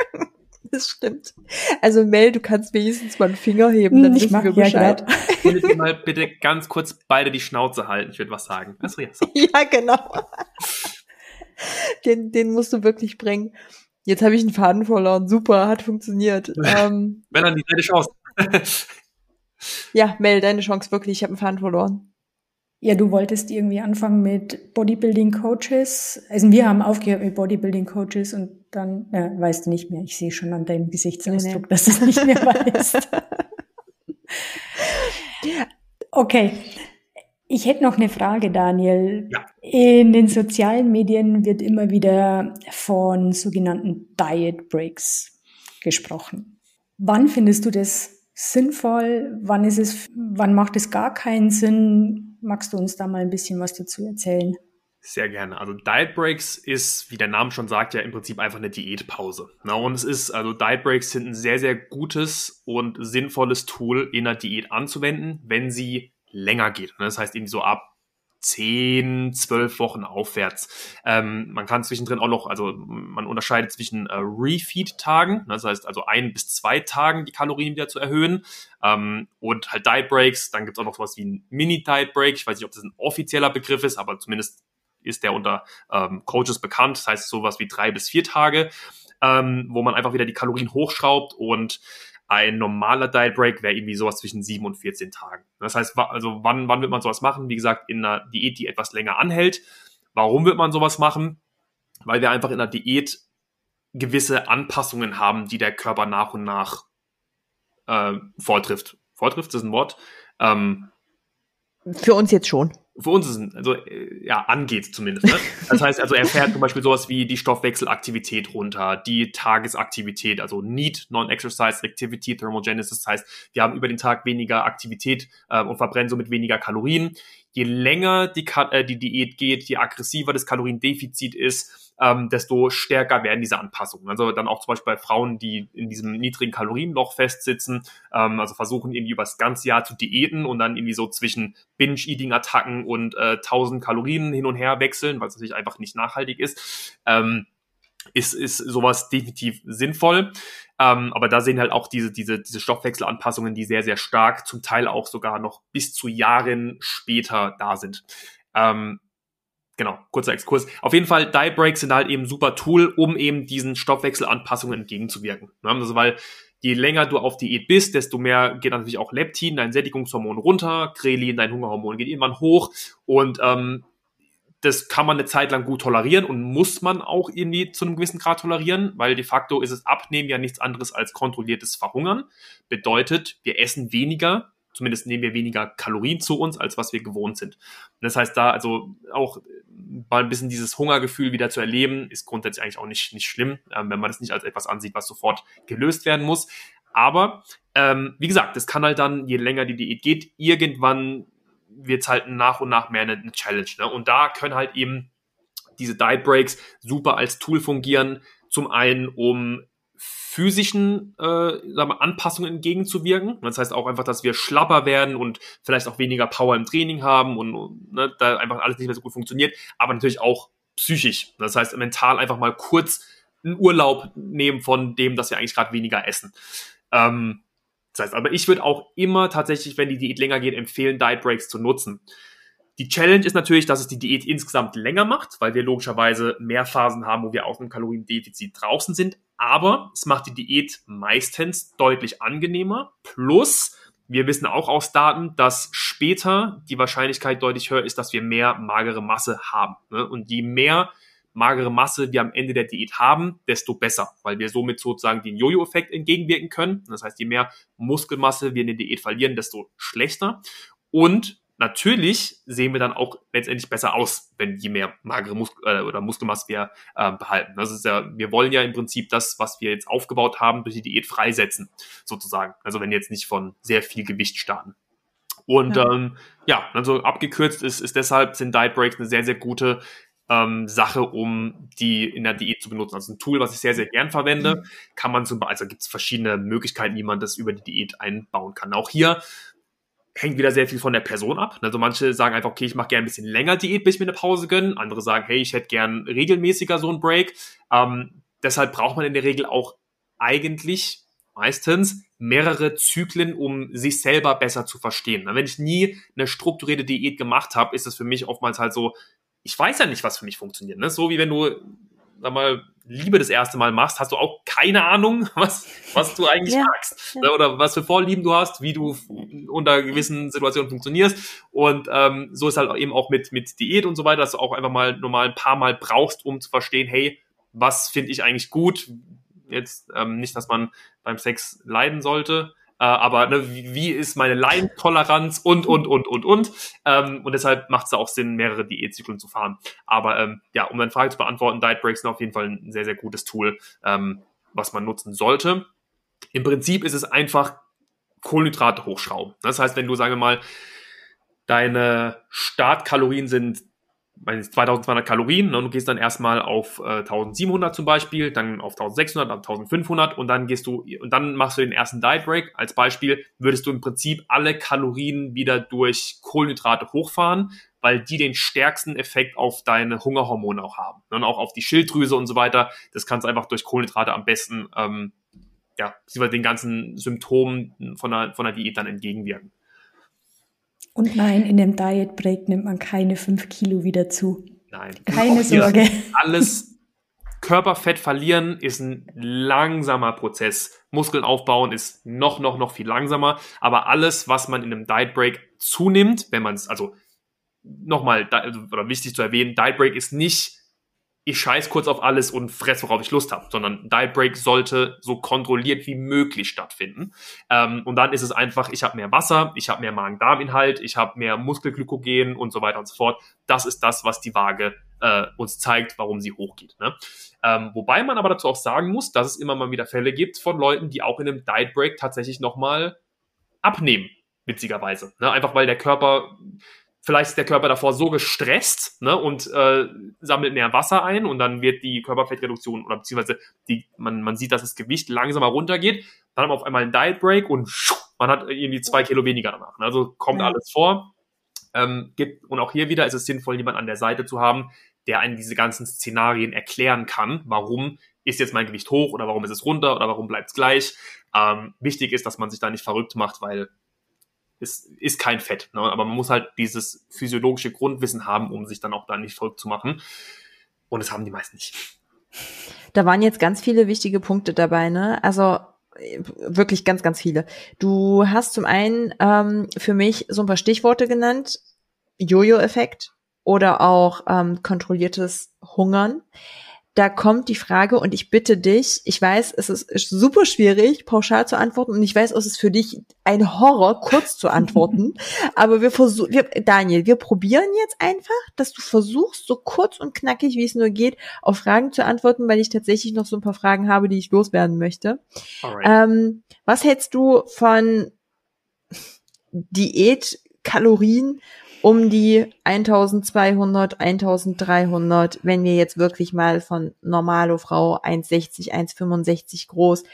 das stimmt. Also Mel, du kannst wenigstens mal einen Finger heben, dann ich mach wir Bescheid. Ja, <laughs> Würdet mal bitte ganz kurz beide die Schnauze halten, ich würde was sagen. Achso, ja, so. <laughs> ja, genau. Den, den musst du wirklich bringen. Jetzt habe ich einen Faden verloren. Super, hat funktioniert. <laughs> ähm, Wenn dann die deine Chance. ja, Mel, deine Chance wirklich. Ich habe einen Faden verloren. Ja, du wolltest irgendwie anfangen mit Bodybuilding Coaches. Also wir haben aufgehört mit Bodybuilding Coaches und dann, äh, weißt du nicht mehr. Ich sehe schon an deinem Gesichtsausdruck, nee. dass du es nicht mehr <laughs> weißt. okay. Ich hätte noch eine Frage, Daniel. Ja. In den sozialen Medien wird immer wieder von sogenannten Diet Breaks gesprochen. Wann findest du das sinnvoll? Wann ist es, wann macht es gar keinen Sinn? Magst du uns da mal ein bisschen was dazu erzählen? Sehr gerne. Also Diet Breaks ist, wie der Name schon sagt, ja im Prinzip einfach eine Diätpause. Na, und es ist, also Diet Breaks sind ein sehr, sehr gutes und sinnvolles Tool in der Diät anzuwenden, wenn sie länger geht. Ne? Das heißt irgendwie so ab 10, 12 Wochen aufwärts. Ähm, man kann zwischendrin auch noch, also man unterscheidet zwischen äh, Refeed-Tagen, ne? das heißt also ein bis zwei Tagen die Kalorien wieder zu erhöhen ähm, und halt Diet Breaks. Dann gibt es auch noch sowas wie ein Mini-Diet Break. Ich weiß nicht, ob das ein offizieller Begriff ist, aber zumindest ist der unter ähm, Coaches bekannt. Das heißt sowas wie drei bis vier Tage, ähm, wo man einfach wieder die Kalorien hochschraubt und ein normaler Diet Break wäre irgendwie sowas zwischen 7 und 14 Tagen. Das heißt, also wann, wann wird man sowas machen? Wie gesagt, in einer Diät, die etwas länger anhält. Warum wird man sowas machen? Weil wir einfach in der Diät gewisse Anpassungen haben, die der Körper nach und nach äh, vortrifft. Vortrifft ist ein Wort. Ähm, Für uns jetzt schon für uns ist es, also äh, ja, angeht zumindest. Ne? Das heißt also, er fährt zum Beispiel sowas wie die Stoffwechselaktivität runter, die Tagesaktivität, also Need, Non-Exercise Activity, Thermogenesis. Das heißt, wir haben über den Tag weniger Aktivität äh, und verbrennen somit weniger Kalorien. Je länger die, äh, die Diät geht, je aggressiver das Kaloriendefizit ist, ähm, desto stärker werden diese Anpassungen. Also dann auch zum Beispiel bei Frauen, die in diesem niedrigen Kalorienloch festsitzen, ähm, also versuchen irgendwie über das ganze Jahr zu diäten und dann irgendwie so zwischen Binge-Eating-Attacken und äh, 1000 Kalorien hin und her wechseln, weil es natürlich einfach nicht nachhaltig ist. Ähm, ist, ist sowas definitiv sinnvoll. Ähm, aber da sehen halt auch diese, diese, diese Stoffwechselanpassungen, die sehr, sehr stark, zum Teil auch sogar noch bis zu Jahren später da sind. Ähm, Genau, kurzer Exkurs. Auf jeden Fall, Die Breaks sind halt eben super Tool, um eben diesen Stoffwechselanpassungen entgegenzuwirken. Also weil je länger du auf Diät bist, desto mehr geht natürlich auch Leptin, dein Sättigungshormon runter, Krelin, dein Hungerhormon geht irgendwann hoch und ähm, das kann man eine Zeit lang gut tolerieren und muss man auch irgendwie zu einem gewissen Grad tolerieren, weil de facto ist es Abnehmen ja nichts anderes als kontrolliertes Verhungern. Bedeutet, wir essen weniger, zumindest nehmen wir weniger Kalorien zu uns, als was wir gewohnt sind. Und das heißt, da also auch mal ein bisschen dieses Hungergefühl wieder zu erleben, ist grundsätzlich eigentlich auch nicht, nicht schlimm, ähm, wenn man das nicht als etwas ansieht, was sofort gelöst werden muss. Aber ähm, wie gesagt, das kann halt dann, je länger die Diät geht, irgendwann wird es halt nach und nach mehr eine, eine Challenge. Ne? Und da können halt eben diese Diet Breaks super als Tool fungieren. Zum einen, um physischen äh, sagen wir, Anpassungen entgegenzuwirken. Das heißt auch einfach, dass wir schlapper werden und vielleicht auch weniger Power im Training haben und, und ne, da einfach alles nicht mehr so gut funktioniert, aber natürlich auch psychisch. Das heißt mental einfach mal kurz einen Urlaub nehmen von dem, dass wir eigentlich gerade weniger essen. Ähm, das heißt, aber ich würde auch immer tatsächlich, wenn die Diät länger geht, empfehlen, Diet Breaks zu nutzen. Die Challenge ist natürlich, dass es die Diät insgesamt länger macht, weil wir logischerweise mehr Phasen haben, wo wir aus einem Kaloriendefizit draußen sind. Aber es macht die Diät meistens deutlich angenehmer. Plus, wir wissen auch aus Daten, dass später die Wahrscheinlichkeit deutlich höher ist, dass wir mehr magere Masse haben. Ne? Und je mehr magere Masse wir am Ende der Diät haben, desto besser, weil wir somit sozusagen den Jojo-Effekt entgegenwirken können. Das heißt, je mehr Muskelmasse wir in der Diät verlieren, desto schlechter. Und Natürlich sehen wir dann auch letztendlich besser aus, wenn je mehr magere Muskel äh, oder Muskelmasse wir äh, behalten. Das ist ja, wir wollen ja im Prinzip das, was wir jetzt aufgebaut haben, durch die Diät freisetzen, sozusagen. Also wenn jetzt nicht von sehr viel Gewicht starten. Und ja, ähm, ja also abgekürzt ist, ist deshalb sind Diet Breaks eine sehr, sehr gute ähm, Sache, um die in der Diät zu benutzen. Also ein Tool, was ich sehr, sehr gern verwende, mhm. kann man zum Beispiel, also gibt es verschiedene Möglichkeiten, wie man das über die Diät einbauen kann. Auch hier hängt wieder sehr viel von der Person ab. Also manche sagen einfach, okay, ich mache gerne ein bisschen länger Diät, bis ich mir eine Pause gönne. Andere sagen, hey, ich hätte gern regelmäßiger so einen Break. Ähm, deshalb braucht man in der Regel auch eigentlich meistens mehrere Zyklen, um sich selber besser zu verstehen. Wenn ich nie eine strukturierte Diät gemacht habe, ist es für mich oftmals halt so, ich weiß ja nicht, was für mich funktioniert. Ne? So wie wenn du sag mal, Liebe das erste Mal machst, hast du auch keine Ahnung, <laughs> was, was du eigentlich ja. magst. Ja. Oder was für Vorlieben du hast, wie du unter gewissen Situationen funktionierst. Und ähm, so ist halt eben auch mit, mit Diät und so weiter, dass du auch einfach mal normal ein paar Mal brauchst, um zu verstehen, hey, was finde ich eigentlich gut? Jetzt ähm, nicht, dass man beim Sex leiden sollte, äh, aber ne, wie, wie ist meine Leintoleranz und, und, und, und, und. Ähm, und deshalb macht es auch Sinn, mehrere Diätzyklen zu fahren. Aber ähm, ja, um deine Frage zu beantworten, Diet Breaks sind auf jeden Fall ein sehr, sehr gutes Tool, ähm, was man nutzen sollte. Im Prinzip ist es einfach Kohlenhydrate hochschrauben. Das heißt, wenn du, sagen wir mal, deine Startkalorien sind 2200 Kalorien ne, und du gehst dann erstmal auf äh, 1700 zum Beispiel, dann auf 1600, auf 1500 und dann gehst du und dann machst du den ersten Diet Break. Als Beispiel würdest du im Prinzip alle Kalorien wieder durch Kohlenhydrate hochfahren, weil die den stärksten Effekt auf deine Hungerhormone auch haben ne, und auch auf die Schilddrüse und so weiter. Das kannst du einfach durch Kohlenhydrate am besten ähm, ja, den ganzen Symptomen von der, von der Diät dann entgegenwirken. Und nein, in dem Diet Break nimmt man keine fünf Kilo wieder zu. Nein. Keine Sorge. Alles Körperfett verlieren ist ein langsamer Prozess. Muskeln aufbauen ist noch, noch, noch viel langsamer. Aber alles, was man in einem Diet Break zunimmt, wenn man es, also nochmal, also, oder wichtig zu erwähnen, Diet Break ist nicht ich scheiß kurz auf alles und fress, worauf ich Lust habe, sondern Diet Break sollte so kontrolliert wie möglich stattfinden. Ähm, und dann ist es einfach, ich habe mehr Wasser, ich habe mehr Magen-Darm-Inhalt, ich habe mehr Muskelglykogen und so weiter und so fort. Das ist das, was die Waage äh, uns zeigt, warum sie hochgeht. Ne? Ähm, wobei man aber dazu auch sagen muss, dass es immer mal wieder Fälle gibt von Leuten, die auch in einem Diet Break tatsächlich nochmal abnehmen, witzigerweise. Ne? Einfach weil der Körper vielleicht ist der Körper davor so gestresst ne, und äh, sammelt mehr Wasser ein und dann wird die Körperfettreduktion oder beziehungsweise die, man, man sieht, dass das Gewicht langsamer runtergeht, dann haben wir auf einmal einen Diet Break und man hat irgendwie zwei Kilo weniger danach. Ne? Also kommt ja. alles vor. Ähm, gibt, und auch hier wieder ist es sinnvoll, jemanden an der Seite zu haben, der einen diese ganzen Szenarien erklären kann, warum ist jetzt mein Gewicht hoch oder warum ist es runter oder warum bleibt es gleich. Ähm, wichtig ist, dass man sich da nicht verrückt macht, weil ist, ist kein Fett. Ne? Aber man muss halt dieses physiologische Grundwissen haben, um sich dann auch da nicht verrückt zu machen. Und das haben die meisten nicht. Da waren jetzt ganz viele wichtige Punkte dabei, ne? Also wirklich ganz, ganz viele. Du hast zum einen ähm, für mich so ein paar Stichworte genannt. Jojo-Effekt oder auch ähm, kontrolliertes Hungern da kommt die Frage und ich bitte dich, ich weiß, es ist, super schwierig, pauschal zu antworten und ich weiß, es ist für dich ein Horror, kurz zu antworten, <laughs> aber wir versuchen, wir, Daniel, wir probieren jetzt einfach, dass du versuchst, so kurz und knackig, wie es nur geht, auf Fragen zu antworten, weil ich tatsächlich noch so ein paar Fragen habe, die ich loswerden möchte. Ähm, was hältst du von Diät, Kalorien um die 1200, 1300, wenn wir jetzt wirklich mal von normalo Frau 1,60, 1,65 groß,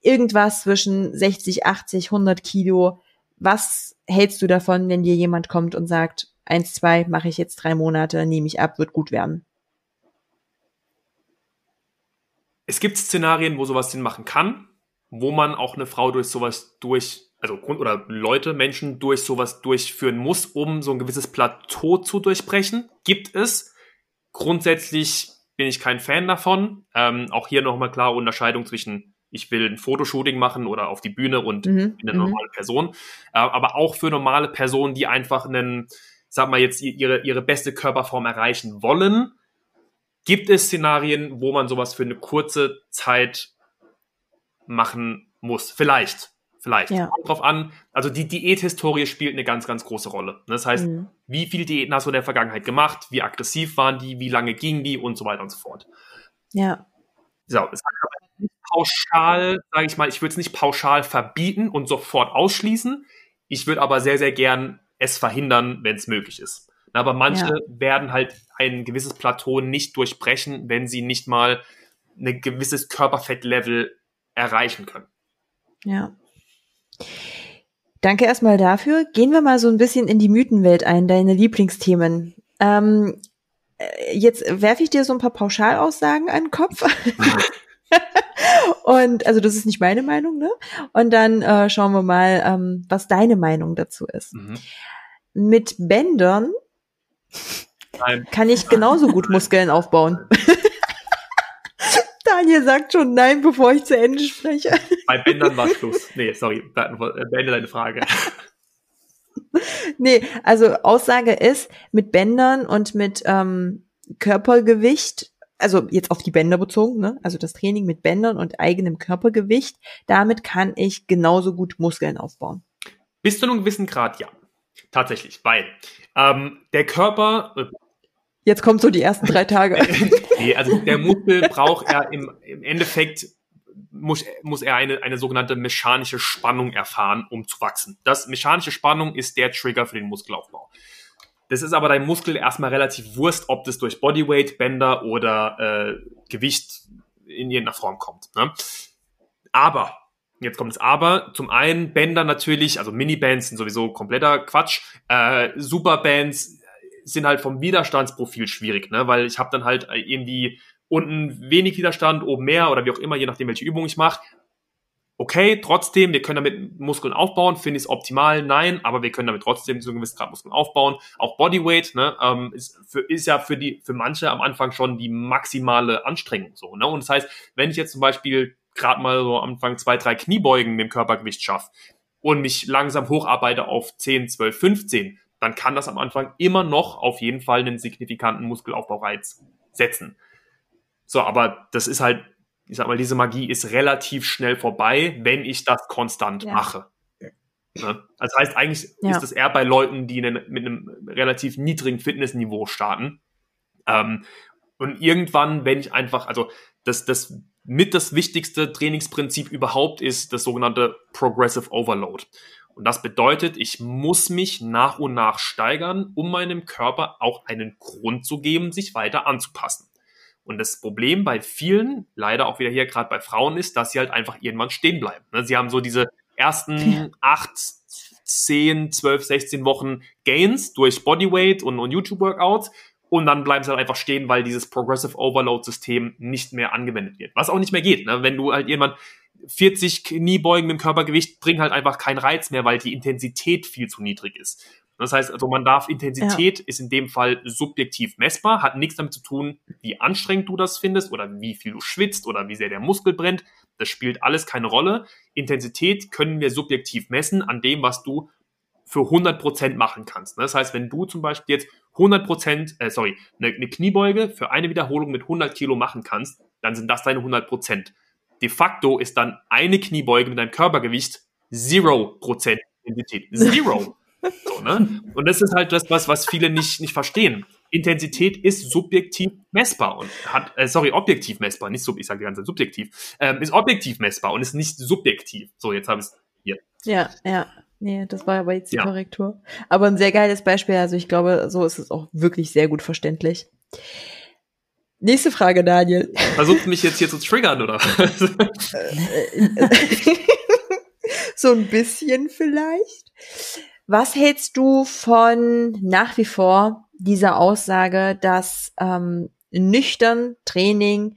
irgendwas zwischen 60, 80, 100 Kilo. Was hältst du davon, wenn dir jemand kommt und sagt, 1, 2 mache ich jetzt drei Monate, nehme ich ab, wird gut werden? Es gibt Szenarien, wo sowas Sinn machen kann, wo man auch eine Frau durch sowas durch also oder Leute, Menschen durch sowas durchführen muss, um so ein gewisses Plateau zu durchbrechen. Gibt es. Grundsätzlich bin ich kein Fan davon. Ähm, auch hier nochmal klar Unterscheidung zwischen ich will ein Fotoshooting machen oder auf die Bühne und mhm. eine mhm. normale Person. Äh, aber auch für normale Personen, die einfach einen, sag mal jetzt, ihre, ihre beste Körperform erreichen wollen, gibt es Szenarien, wo man sowas für eine kurze Zeit machen muss. Vielleicht. Vielleicht. Ja. Kommt drauf an. Also die Diäthistorie spielt eine ganz, ganz große Rolle. Das heißt, mhm. wie viele Diäten hast du in der Vergangenheit gemacht? Wie aggressiv waren die? Wie lange gingen die? Und so weiter und so fort. Ja. So, es kann aber nicht pauschal, sage ich mal, ich würde es nicht pauschal verbieten und sofort ausschließen. Ich würde aber sehr, sehr gern es verhindern, wenn es möglich ist. Aber manche ja. werden halt ein gewisses Plateau nicht durchbrechen, wenn sie nicht mal ein gewisses Körperfettlevel erreichen können. Ja. Danke erstmal dafür. Gehen wir mal so ein bisschen in die Mythenwelt ein, deine Lieblingsthemen. Ähm, äh, jetzt werfe ich dir so ein paar Pauschalaussagen an den Kopf. <laughs> Und also das ist nicht meine Meinung, ne? Und dann äh, schauen wir mal, ähm, was deine Meinung dazu ist. Mhm. Mit Bändern Nein. kann ich genauso gut Muskeln aufbauen. <laughs> Daniel sagt schon nein, bevor ich zu Ende spreche. Bei Bändern war Schluss. Nee, sorry, beende deine Frage. Nee, also Aussage ist, mit Bändern und mit ähm, Körpergewicht, also jetzt auf die Bänder bezogen, ne? also das Training mit Bändern und eigenem Körpergewicht, damit kann ich genauso gut Muskeln aufbauen. Bis zu einem gewissen Grad, ja. Tatsächlich, weil ähm, der Körper. Jetzt kommt so die ersten drei Tage. <laughs> nee, also der Muskel braucht er im, im Endeffekt muss, muss er eine, eine sogenannte mechanische Spannung erfahren, um zu wachsen. Das mechanische Spannung ist der Trigger für den Muskelaufbau. Das ist aber dein Muskel erstmal relativ Wurst, ob das durch Bodyweight, Bänder oder äh, Gewicht in irgendeiner Form kommt. Ne? Aber Jetzt kommt das Aber. Zum einen Bänder natürlich, also Minibands sind sowieso kompletter Quatsch. Äh, Superbands sind halt vom Widerstandsprofil schwierig, ne? weil ich habe dann halt irgendwie unten wenig Widerstand, oben mehr oder wie auch immer, je nachdem, welche Übung ich mache. Okay, trotzdem, wir können damit Muskeln aufbauen, finde ich es optimal, nein, aber wir können damit trotzdem zu einem gewissen Grad Muskeln aufbauen. Auch Bodyweight, ne, ähm, ist, für, ist ja für die, für manche am Anfang schon die maximale Anstrengung so, ne? Und das heißt, wenn ich jetzt zum Beispiel gerade mal so am Anfang zwei, drei Kniebeugen mit dem Körpergewicht schaffe und mich langsam hocharbeite auf 10, 12, 15, dann kann das am Anfang immer noch auf jeden Fall einen signifikanten Muskelaufbaureiz setzen. So, aber das ist halt, ich sag mal, diese Magie ist relativ schnell vorbei, wenn ich das konstant ja. mache. Ne? Das heißt, eigentlich ja. ist das eher bei Leuten, die einen, mit einem relativ niedrigen Fitnessniveau starten. Ähm, und irgendwann, wenn ich einfach, also das, das mit das wichtigste Trainingsprinzip überhaupt ist das sogenannte Progressive Overload. Und das bedeutet, ich muss mich nach und nach steigern, um meinem Körper auch einen Grund zu geben, sich weiter anzupassen. Und das Problem bei vielen, leider auch wieder hier gerade bei Frauen, ist, dass sie halt einfach irgendwann stehen bleiben. Ne, sie haben so diese ersten acht, zehn, zwölf, sechzehn Wochen Gains durch Bodyweight und, und YouTube-Workouts und dann bleiben sie halt einfach stehen, weil dieses Progressive Overload System nicht mehr angewendet wird. Was auch nicht mehr geht, ne? wenn du halt jemand 40 Kniebeugen mit dem Körpergewicht bringen halt einfach keinen Reiz mehr, weil die Intensität viel zu niedrig ist. Das heißt also, man darf Intensität ja. ist in dem Fall subjektiv messbar, hat nichts damit zu tun, wie anstrengend du das findest oder wie viel du schwitzt oder wie sehr der Muskel brennt. Das spielt alles keine Rolle. Intensität können wir subjektiv messen an dem, was du für 100% machen kannst. Das heißt, wenn du zum Beispiel jetzt 100%, äh, sorry, eine, eine Kniebeuge für eine Wiederholung mit 100 Kilo machen kannst, dann sind das deine 100%. De facto ist dann eine Kniebeuge mit deinem Körpergewicht 0% Intensität. Zero. <laughs> so, ne? Und das ist halt das, was, was viele nicht, nicht verstehen. Intensität ist subjektiv messbar und hat, äh, sorry, objektiv messbar, nicht sub, ich sage die ganze Zeit subjektiv, ähm, ist objektiv messbar und ist nicht subjektiv. So, jetzt habe ich es hier. Ja, ja. Nee, das war aber jetzt die ja. Korrektur. Aber ein sehr geiles Beispiel. Also ich glaube, so ist es auch wirklich sehr gut verständlich. Nächste Frage, Daniel. Versucht mich jetzt hier zu triggern, oder? <laughs> so ein bisschen vielleicht. Was hältst du von nach wie vor dieser Aussage, dass ähm, nüchtern Training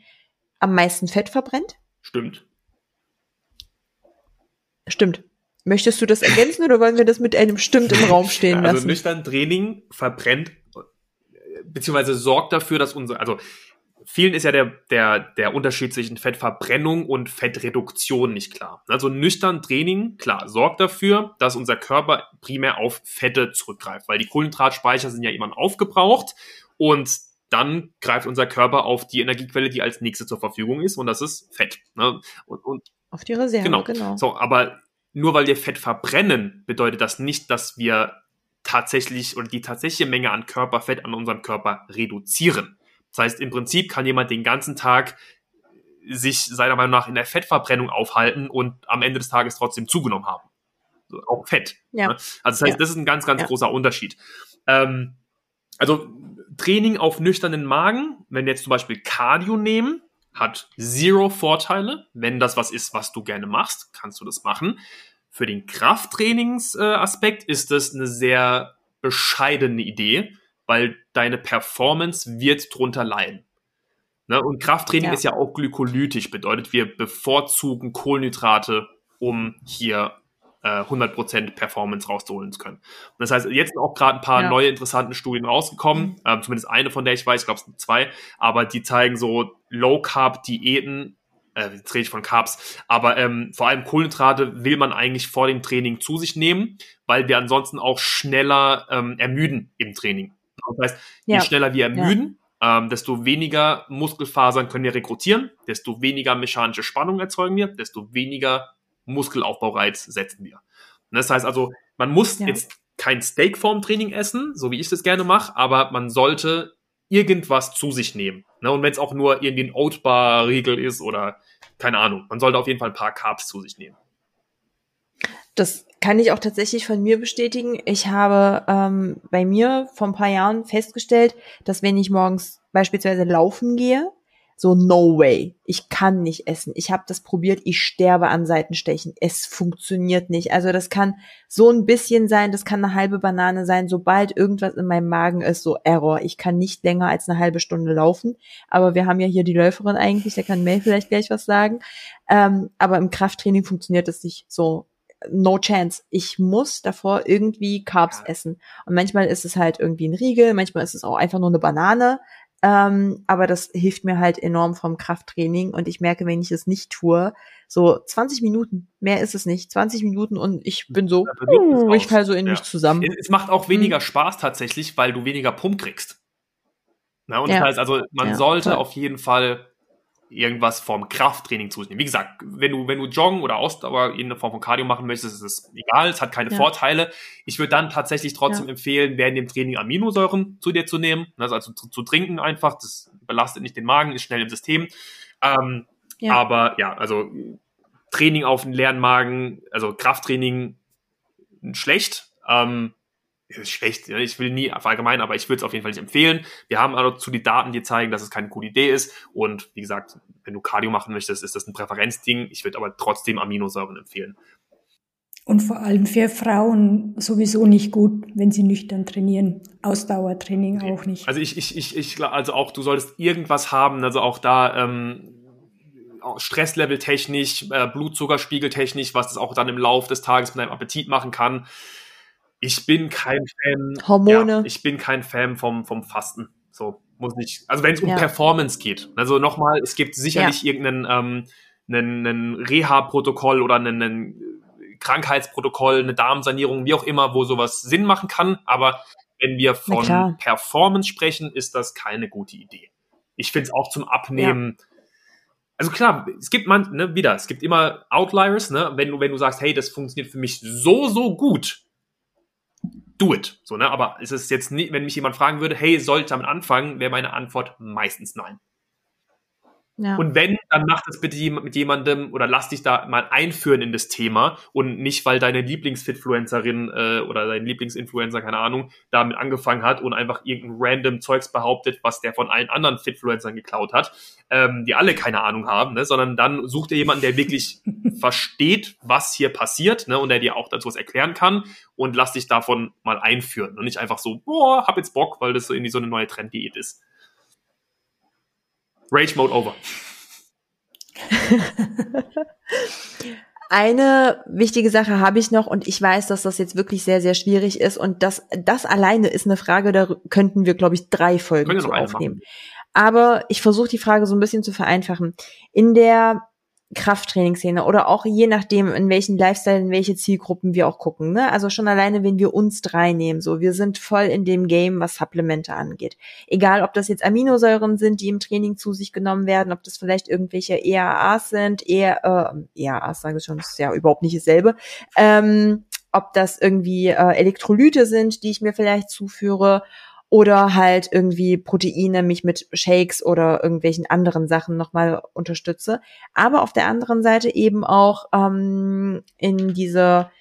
am meisten Fett verbrennt? Stimmt. Stimmt. Möchtest du das ergänzen oder wollen wir das mit einem Stimmt im Raum stehen also lassen? Also nüchtern Training verbrennt beziehungsweise sorgt dafür, dass unser, also vielen ist ja der, der, der Unterschied zwischen Fettverbrennung und Fettreduktion nicht klar. Also nüchtern Training, klar, sorgt dafür, dass unser Körper primär auf Fette zurückgreift, weil die Kohlenhydratspeicher sind ja immer aufgebraucht und dann greift unser Körper auf die Energiequelle, die als nächste zur Verfügung ist und das ist Fett. Ne? Und, und auf die Reserve, genau. genau. So, aber nur weil wir Fett verbrennen, bedeutet das nicht, dass wir tatsächlich oder die tatsächliche Menge an Körperfett an unserem Körper reduzieren. Das heißt, im Prinzip kann jemand den ganzen Tag sich seiner Meinung nach in der Fettverbrennung aufhalten und am Ende des Tages trotzdem zugenommen haben. So, auch Fett. Ja. Ne? Also das heißt, ja. das ist ein ganz, ganz ja. großer Unterschied. Ähm, also Training auf nüchternen Magen, wenn wir jetzt zum Beispiel Cardio nehmen, hat zero Vorteile. Wenn das was ist, was du gerne machst, kannst du das machen. Für den Krafttrainingsaspekt ist das eine sehr bescheidene Idee, weil deine Performance wird drunter leiden. Ne? Und Krafttraining ja. ist ja auch glykolytisch, bedeutet, wir bevorzugen Kohlenhydrate, um hier äh, 100% Performance rausholen zu können. Und das heißt, jetzt sind auch gerade ein paar ja. neue interessante Studien rausgekommen, mhm. ähm, zumindest eine von der ich weiß, ich glaube es sind zwei, aber die zeigen so Low-Carb-Diäten äh, jetzt rede ich von Carbs, aber ähm, vor allem Kohlenhydrate will man eigentlich vor dem Training zu sich nehmen, weil wir ansonsten auch schneller ähm, ermüden im Training. Das heißt, je ja. schneller wir ermüden, ja. ähm, desto weniger Muskelfasern können wir rekrutieren, desto weniger mechanische Spannung erzeugen wir, desto weniger Muskelaufbaureiz setzen wir. Und das heißt also, man muss ja. jetzt kein Steak vorm Training essen, so wie ich das gerne mache, aber man sollte irgendwas zu sich nehmen. Ne? Und wenn es auch nur irgendwie ein Oatbar-Riegel ist oder keine Ahnung, man sollte auf jeden Fall ein paar Carbs zu sich nehmen. Das kann ich auch tatsächlich von mir bestätigen. Ich habe ähm, bei mir vor ein paar Jahren festgestellt, dass wenn ich morgens beispielsweise laufen gehe, so no way. Ich kann nicht essen. Ich habe das probiert, ich sterbe an Seitenstechen. Es funktioniert nicht. Also das kann so ein bisschen sein, das kann eine halbe Banane sein, sobald irgendwas in meinem Magen ist, so Error. Ich kann nicht länger als eine halbe Stunde laufen. Aber wir haben ja hier die Läuferin eigentlich, der kann Mel vielleicht gleich was sagen. Ähm, aber im Krafttraining funktioniert das nicht so. No chance. Ich muss davor irgendwie Carbs essen. Und manchmal ist es halt irgendwie ein Riegel, manchmal ist es auch einfach nur eine Banane. Ähm, aber das hilft mir halt enorm vom Krafttraining und ich merke, wenn ich es nicht tue, so 20 Minuten, mehr ist es nicht, 20 Minuten und ich bin so, uh, ich fall so in ja. mich zusammen. Es macht auch weniger hm. Spaß tatsächlich, weil du weniger Pump kriegst. Na, und ja. das heißt also, man ja, sollte voll. auf jeden Fall irgendwas vom Krafttraining zu nehmen. Wie gesagt, wenn du, wenn du Joggen oder Ausdauer in der Form von Cardio machen möchtest, ist es egal, es hat keine ja. Vorteile. Ich würde dann tatsächlich trotzdem ja. empfehlen, während dem Training Aminosäuren zu dir zu nehmen, also, also zu, zu, trinken einfach, das belastet nicht den Magen, ist schnell im System. Ähm, ja. Aber ja, also Training auf den leeren Magen, also Krafttraining schlecht. Ähm, schlecht, ich will nie allgemein, aber ich würde es auf jeden Fall nicht empfehlen. Wir haben also zu die Daten, die zeigen, dass es keine coole Idee ist. Und wie gesagt, wenn du Cardio machen möchtest, ist das ein Präferenzding. Ich würde aber trotzdem Aminosäuren empfehlen. Und vor allem für Frauen sowieso nicht gut, wenn sie nüchtern trainieren. Ausdauertraining okay. auch nicht. Also ich, ich, ich, ich, also auch du solltest irgendwas haben, also auch da ähm, Stresslevel technisch, äh, Blutzuckerspiegel technisch, was das auch dann im Lauf des Tages mit deinem Appetit machen kann ich bin kein Fan. Hormone. Ja, ich bin kein Fan vom, vom Fasten. So muss ich. Also wenn es um ja. Performance geht. Also nochmal, es gibt sicherlich ja. irgendeinen ähm, einen, einen Reha-Protokoll oder einen, einen Krankheitsprotokoll, eine Darmsanierung, wie auch immer, wo sowas Sinn machen kann. Aber wenn wir von Performance sprechen, ist das keine gute Idee. Ich finde es auch zum Abnehmen. Ja. Also klar, es gibt man, ne, wieder, es gibt immer Outliers, ne, wenn du, wenn du sagst, hey, das funktioniert für mich so, so gut, do it. So, ne? Aber es ist jetzt nicht, wenn mich jemand fragen würde, hey, sollte damit anfangen, wäre meine Antwort meistens nein. Ja. Und wenn, dann mach das bitte mit jemandem oder lass dich da mal einführen in das Thema und nicht, weil deine Lieblingsfitfluencerin äh, oder dein Lieblingsinfluencer, keine Ahnung, damit angefangen hat und einfach irgendein random Zeugs behauptet, was der von allen anderen Fitfluencern geklaut hat, ähm, die alle keine Ahnung haben, ne? sondern dann such dir jemanden, der wirklich <laughs> versteht, was hier passiert ne? und der dir auch dazu was erklären kann und lass dich davon mal einführen und nicht einfach so, boah, hab jetzt Bock, weil das so irgendwie so eine neue Trenddiät ist. Rage Mode over. <laughs> Eine wichtige Sache habe ich noch und ich weiß, dass das jetzt wirklich sehr, sehr schwierig ist und das, das alleine ist eine Frage, da könnten wir, glaube ich, drei Folgen zu aufnehmen. Aber ich versuche die Frage so ein bisschen zu vereinfachen. In der Krafttrainingsszene oder auch je nachdem, in welchen Lifestyle, in welche Zielgruppen wir auch gucken. Ne? Also schon alleine, wenn wir uns drei nehmen, so wir sind voll in dem Game, was Supplemente angeht. Egal, ob das jetzt Aminosäuren sind, die im Training zu sich genommen werden, ob das vielleicht irgendwelche EAAs sind, eher äh, EAAs sage ich schon, ist ja überhaupt nicht dasselbe. Ähm, ob das irgendwie äh, Elektrolyte sind, die ich mir vielleicht zuführe oder halt irgendwie Proteine mich mit Shakes oder irgendwelchen anderen Sachen nochmal unterstütze. Aber auf der anderen Seite eben auch ähm, in diese,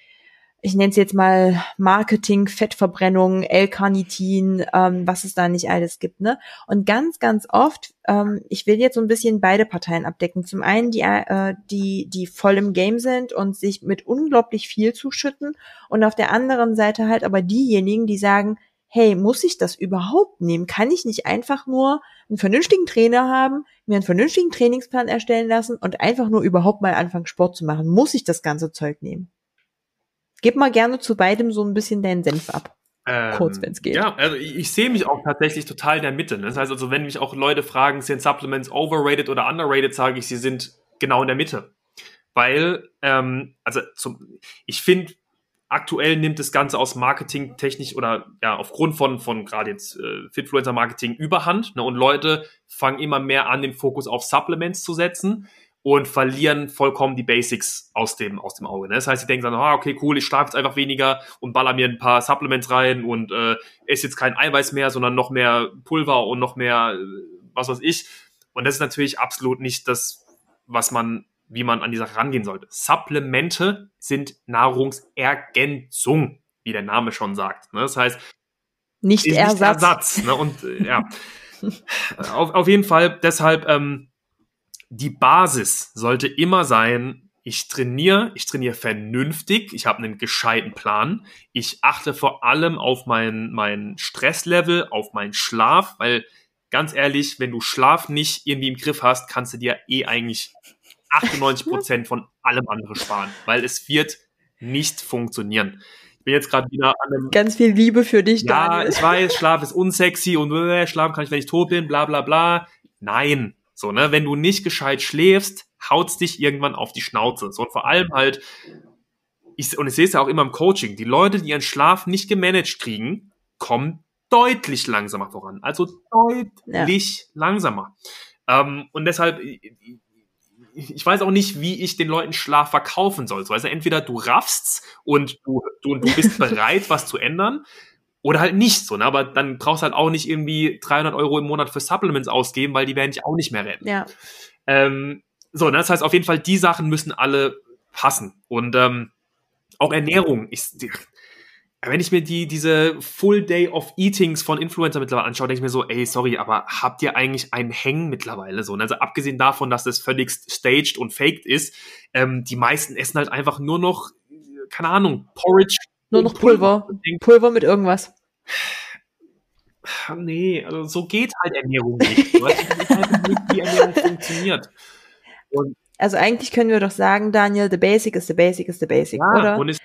ich nenne es jetzt mal Marketing, Fettverbrennung, L-Carnitin, ähm, was es da nicht alles gibt. Ne? Und ganz, ganz oft, ähm, ich will jetzt so ein bisschen beide Parteien abdecken. Zum einen die, äh, die, die voll im Game sind und sich mit unglaublich viel zuschütten und auf der anderen Seite halt aber diejenigen, die sagen, hey, muss ich das überhaupt nehmen? Kann ich nicht einfach nur einen vernünftigen Trainer haben, mir einen vernünftigen Trainingsplan erstellen lassen und einfach nur überhaupt mal anfangen, Sport zu machen? Muss ich das ganze Zeug nehmen? Gib mal gerne zu beidem so ein bisschen deinen Senf ab. Ähm, Kurz, wenn es geht. Ja, also ich, ich sehe mich auch tatsächlich total in der Mitte. Ne? Das heißt also, wenn mich auch Leute fragen, sind Supplements overrated oder underrated, sage ich, sie sind genau in der Mitte. Weil, ähm, also zum, ich finde, aktuell nimmt das Ganze aus Marketing technisch oder ja, aufgrund von, von gerade jetzt äh, Fitfluencer-Marketing überhand. Ne? Und Leute fangen immer mehr an, den Fokus auf Supplements zu setzen und verlieren vollkommen die Basics aus dem, aus dem Auge. Ne? Das heißt, sie denken dann, ah, okay, cool, ich schlafe jetzt einfach weniger und baller mir ein paar Supplements rein und äh, esse jetzt kein Eiweiß mehr, sondern noch mehr Pulver und noch mehr, äh, was weiß ich. Und das ist natürlich absolut nicht das, was man, wie man an die Sache rangehen sollte. Supplemente sind Nahrungsergänzung, wie der Name schon sagt. Ne? Das heißt, nicht Ersatz. Nicht Ersatz ne? Und äh, ja, <laughs> auf, auf jeden Fall deshalb ähm, die Basis sollte immer sein, ich trainiere, ich trainiere vernünftig, ich habe einen gescheiten Plan, ich achte vor allem auf mein, mein Stresslevel, auf meinen Schlaf, weil ganz ehrlich, wenn du Schlaf nicht irgendwie im Griff hast, kannst du dir eh eigentlich 98 Prozent von allem anderen sparen, weil es wird nicht funktionieren. Ich bin jetzt gerade wieder an einem... Ganz viel Liebe für dich, Ja, Daniel. ich weiß, Schlaf ist unsexy und äh, schlafen kann ich, wenn ich tot bin, bla bla bla. Nein, so, ne, wenn du nicht gescheit schläfst, haut's dich irgendwann auf die Schnauze. So, und vor allem halt, ich, und ich sehe es ja auch immer im Coaching, die Leute, die ihren Schlaf nicht gemanagt kriegen, kommen deutlich langsamer voran. Also deutlich langsamer. Ähm, und deshalb, ich, weiß auch nicht, wie ich den Leuten Schlaf verkaufen soll. So, also entweder du raffst und du, du, du bist <laughs> bereit, was zu ändern, oder halt nicht so, ne? Aber dann brauchst du halt auch nicht irgendwie 300 Euro im Monat für Supplements ausgeben, weil die werden dich auch nicht mehr retten. Ja. Ähm, so, ne? das heißt auf jeden Fall, die Sachen müssen alle passen. Und ähm, auch Ernährung. Ich, wenn ich mir die, diese Full Day of Eatings von Influencer mittlerweile anschaue, denke ich mir so, ey, sorry, aber habt ihr eigentlich einen Hängen mittlerweile so? Also abgesehen davon, dass das völlig staged und faked ist, ähm, die meisten essen halt einfach nur noch, keine Ahnung, Porridge. Nur noch Pulver. Pulver mit irgendwas. Nee, also so geht halt Ernährung nicht. Halt nicht, wie Ernährung funktioniert. Und Also eigentlich können wir doch sagen, Daniel, the basic is the basic is the basic, ja, oder? und es,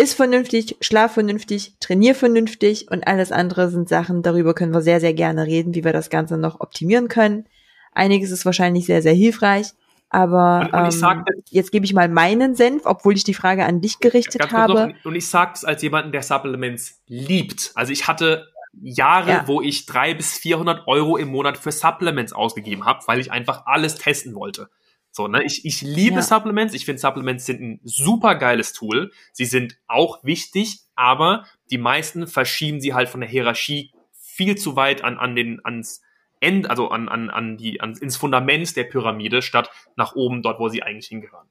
Ist vernünftig, schlaf vernünftig, trainier vernünftig und alles andere sind Sachen, darüber können wir sehr, sehr gerne reden, wie wir das Ganze noch optimieren können. Einiges ist wahrscheinlich sehr, sehr hilfreich, aber Und- und ähm, sag jetzt- gebe ich mal meinen Senf, obwohl ich die Frage an dich gerichtet habe. noch, und ich sag's als jemanden, der Supplements liebt. Also ich hatte Jahre, Ja. wo ich drei bis 400 Euro im Monat für Supplements ausgegeben habe, weil ich einfach alles testen wollte. So, ne? Ich, ich liebe Ja. Supplements. Ich finde Supplements sind ein super geiles Tool. Sie sind auch wichtig, aber die meisten verschieben sie halt von der Hierarchie viel zu weit an, an den, ans End, also an, an, an die, an, ins Fundament der Pyramide, statt nach oben, dort, wo sie eigentlich hingehören.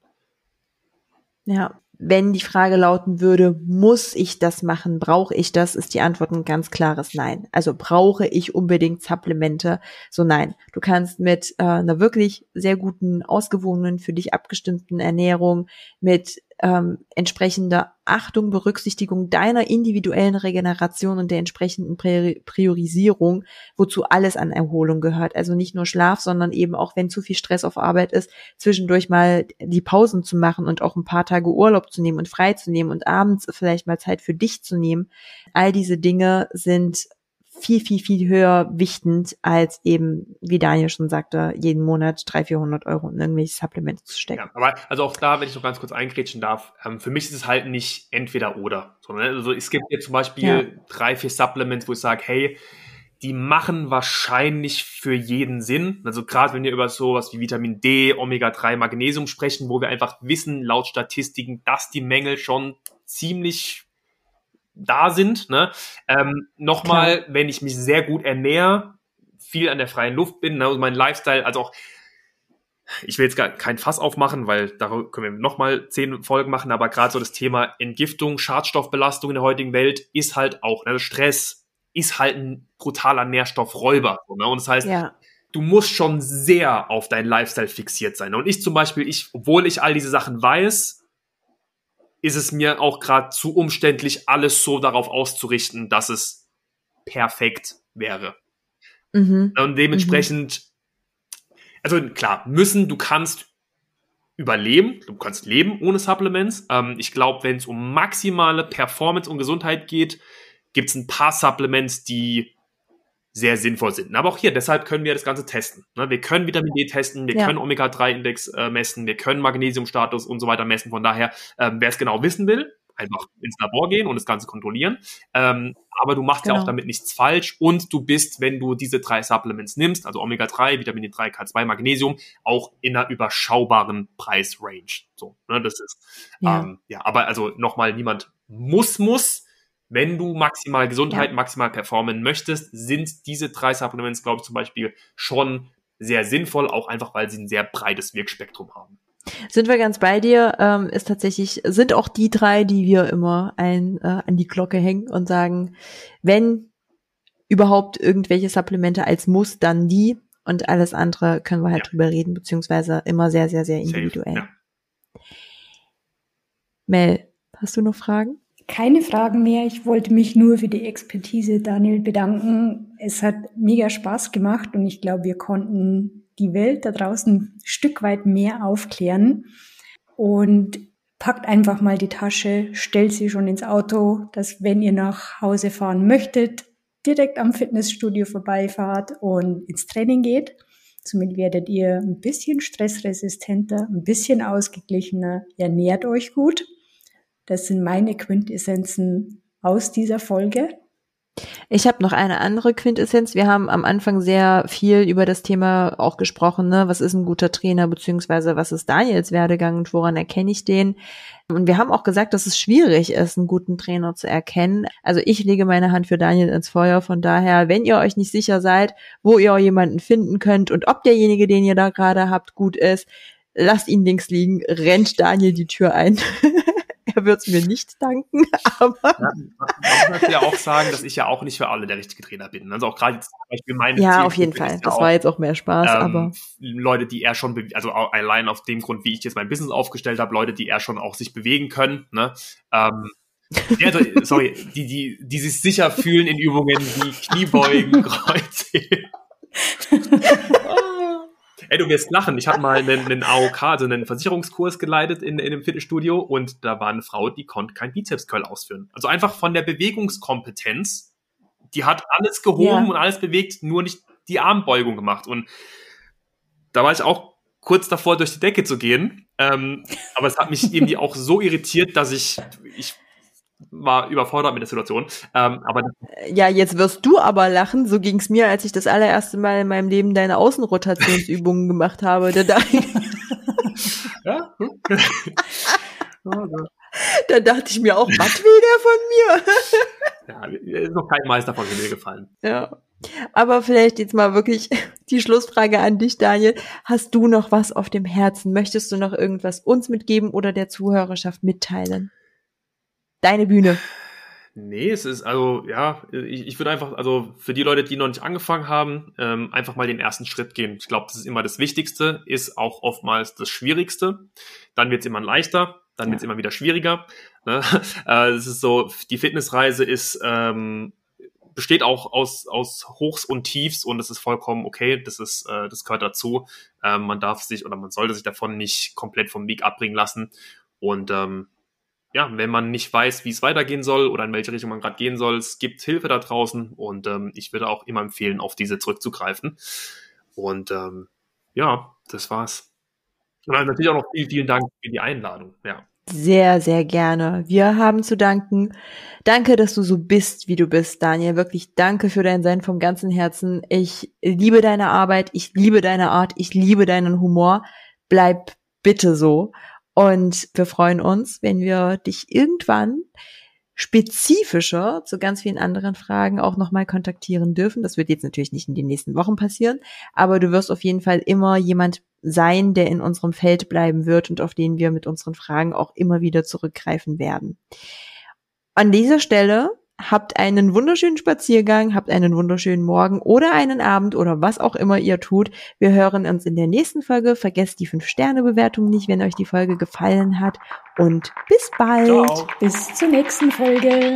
Ja, wenn die Frage lauten würde, muss ich das machen, brauche ich das, ist die Antwort ein ganz klares Nein. Also brauche ich unbedingt Supplemente? So nein. Du kannst mit äh, einer wirklich sehr guten, ausgewogenen, für dich abgestimmten Ernährung, mit ähm, entsprechender Achtung, Berücksichtigung deiner individuellen Regeneration und der entsprechenden Priori- Priorisierung, wozu alles an Erholung gehört. Also nicht nur Schlaf, sondern eben auch, wenn zu viel Stress auf Arbeit ist, zwischendurch mal die Pausen zu machen und auch ein paar Tage Urlaub zu nehmen und frei zu nehmen und abends vielleicht mal Zeit für dich zu nehmen. All diese Dinge sind viel, viel, viel höher wichtend, als eben, wie Daniel schon sagte, jeden Monat 300, 400 Euro in irgendwelche Supplemente zu stecken. Ja, aber also auch da, wenn ich noch ganz kurz eingrätschen darf, ähm, für mich ist es halt nicht entweder oder. Sondern also es gibt jetzt zum Beispiel Ja. drei, vier Supplements, wo ich sage, hey, die machen wahrscheinlich für jeden Sinn. Also gerade wenn wir über sowas wie Vitamin D, Omega-3, Magnesium sprechen, wo wir einfach wissen, laut Statistiken, dass die Mängel schon ziemlich da sind. Ne? Ähm, Nochmal, wenn ich mich sehr gut ernähre, viel an der freien Luft bin, ne, also mein Lifestyle, also auch ich will jetzt gar kein Fass aufmachen, weil darüber können wir nochmal zehn Folgen machen, aber gerade so das Thema Entgiftung, Schadstoffbelastung in der heutigen Welt ist halt auch, ne, Stress ist halt ein brutaler Nährstoffräuber. So, ne? Und das heißt, Ja, du musst schon sehr auf deinen Lifestyle fixiert sein. Und ich zum Beispiel, ich, obwohl ich all diese Sachen weiß, ist es mir auch gerade zu umständlich, alles so darauf auszurichten, dass es perfekt wäre. mhm. Und dementsprechend, also klar, müssen, du kannst überleben. Du kannst leben ohne Supplements. Ähm, ich glaube, wenn es um maximale Performance und Gesundheit geht, gibt es ein paar Supplements, die sehr sinnvoll sind. Aber auch hier, deshalb können wir das Ganze testen. Ne? Wir können Vitamin D testen, wir ja. können Omega-3-Index äh, messen, wir können Magnesiumstatus und so weiter messen. Von daher, ähm, wer es genau wissen will, einfach ins Labor gehen und das Ganze kontrollieren. Ähm, aber du machst genau. ja auch genau. damit nichts falsch und du bist, wenn du diese drei Supplements nimmst, also Omega-3, Vitamin D3, K2, Magnesium, auch in einer überschaubaren Preisrange. So, ne, das ist, ja, ähm, ja aber also nochmal, niemand muss, muss, wenn du maximal Gesundheit, ja. maximal performen möchtest, sind diese drei Supplements, glaube ich, zum Beispiel schon sehr sinnvoll, auch einfach, weil sie ein sehr breites Wirkspektrum haben. Sind wir ganz bei dir, ähm, ist tatsächlich, sind auch die drei, die wir immer ein, äh, an die Glocke hängen und sagen, wenn überhaupt irgendwelche Supplemente als Muss, dann die und alles andere können wir halt ja. drüber reden, beziehungsweise immer sehr, sehr, sehr individuell. Safe, ja. Mel, hast du noch Fragen? Keine Fragen mehr. Ich wollte mich nur für die Expertise, Daniel, bedanken. Es hat mega Spaß gemacht und ich glaube, wir konnten die Welt da draußen ein Stück weit mehr aufklären. Und packt einfach mal die Tasche, stellt sie schon ins Auto, dass wenn ihr nach Hause fahren möchtet, direkt am Fitnessstudio vorbeifahrt und ins Training geht. Somit werdet ihr ein bisschen stressresistenter, ein bisschen ausgeglichener, ernährt euch gut. Das sind meine Quintessenzen aus dieser Folge. Ich habe noch eine andere Quintessenz. Wir haben am Anfang sehr viel über das Thema auch gesprochen, ne? Was ist ein guter Trainer, beziehungsweise was ist Daniels Werdegang und woran erkenne ich den? Und wir haben auch gesagt, dass es schwierig ist, einen guten Trainer zu erkennen. Also ich lege meine Hand für Daniel ins Feuer. Von daher, wenn ihr euch nicht sicher seid, wo ihr jemanden finden könnt und ob derjenige, den ihr da gerade habt, gut ist, lasst ihn links liegen, rennt Daniel die Tür ein. <laughs> <laughs> er wird es mir nicht danken, <laughs> aber. Ja, man muss ja auch sagen, dass ich ja auch nicht für alle der richtige Trainer bin. Also auch gerade zum Beispiel meine Ja, auf jeden Fall. Das ja war jetzt auch mehr Spaß, ähm, aber. Leute, die er schon, also allein auf dem Grund, wie ich jetzt mein Business aufgestellt habe, Leute, die er schon auch sich bewegen können, ne? Ähm, ja, sorry, die, die, die sich sicher fühlen in Übungen wie Kniebeugen, <laughs> Kreuzheben. Ey, du wirst lachen. Ich habe mal einen, einen AOK, also einen Versicherungskurs geleitet in, in einem Fitnessstudio und da war eine Frau, die konnte kein Bizeps-Curl ausführen. Also einfach von der Bewegungskompetenz, die hat alles gehoben ja. und alles bewegt, nur nicht die Armbeugung gemacht. Und da war ich auch kurz davor, durch die Decke zu gehen. Ähm, aber es hat mich irgendwie auch so irritiert, dass ich, ich war überfordert mit der Situation. Ähm, aber ja, jetzt wirst du aber lachen. So ging es mir, als ich das allererste Mal in meinem Leben deine Außenrotationsübungen gemacht habe. Da, da, <laughs> ja? da dachte ich mir auch, was will der von mir? ja, ist noch kein Meister von mir gefallen. Ja. Aber vielleicht jetzt mal wirklich die Schlussfrage an dich, Daniel. Hast du noch was auf dem Herzen? Möchtest du noch irgendwas uns mitgeben oder der Zuhörerschaft mitteilen? Deine Bühne. Nee, es ist also, ja, ich, ich würde einfach, also für die Leute, die noch nicht angefangen haben, ähm, einfach mal den ersten Schritt gehen. Ich glaube, das ist immer das Wichtigste, ist auch oftmals das Schwierigste. Dann wird es immer leichter, dann ja. wird es immer wieder schwieriger. Ne? <laughs> äh, es ist so, die Fitnessreise ist, ähm, besteht auch aus, aus Hochs und Tiefs und es ist vollkommen okay, das ist, äh, das gehört dazu. Ähm, man darf sich oder man sollte sich davon nicht komplett vom Weg abbringen lassen. Und ähm, ja, wenn man nicht weiß, wie es weitergehen soll oder in welche Richtung man gerade gehen soll, es gibt Hilfe da draußen und ähm, ich würde auch immer empfehlen, auf diese zurückzugreifen. Und ähm, ja, das war's. Und dann natürlich auch noch vielen, vielen Dank für die Einladung. Ja. Sehr, sehr gerne. Wir haben zu danken. Danke, dass du so bist, wie du bist, Daniel. Wirklich danke für dein Sein vom ganzen Herzen. Ich liebe deine Arbeit, ich liebe deine Art, ich liebe deinen Humor. Bleib bitte so. Und wir freuen uns, wenn wir dich irgendwann spezifischer zu ganz vielen anderen Fragen auch nochmal kontaktieren dürfen. Das wird jetzt natürlich nicht in den nächsten Wochen passieren, aber du wirst auf jeden Fall immer jemand sein, der in unserem Feld bleiben wird und auf den wir mit unseren Fragen auch immer wieder zurückgreifen werden. An dieser Stelle habt einen wunderschönen Spaziergang, habt einen wunderschönen Morgen oder einen Abend oder was auch immer ihr tut. Wir hören uns in der nächsten Folge. Vergesst die 5-Sterne-Bewertung nicht, wenn euch die Folge gefallen hat. Und bis bald. Ciao. Bis zur nächsten Folge.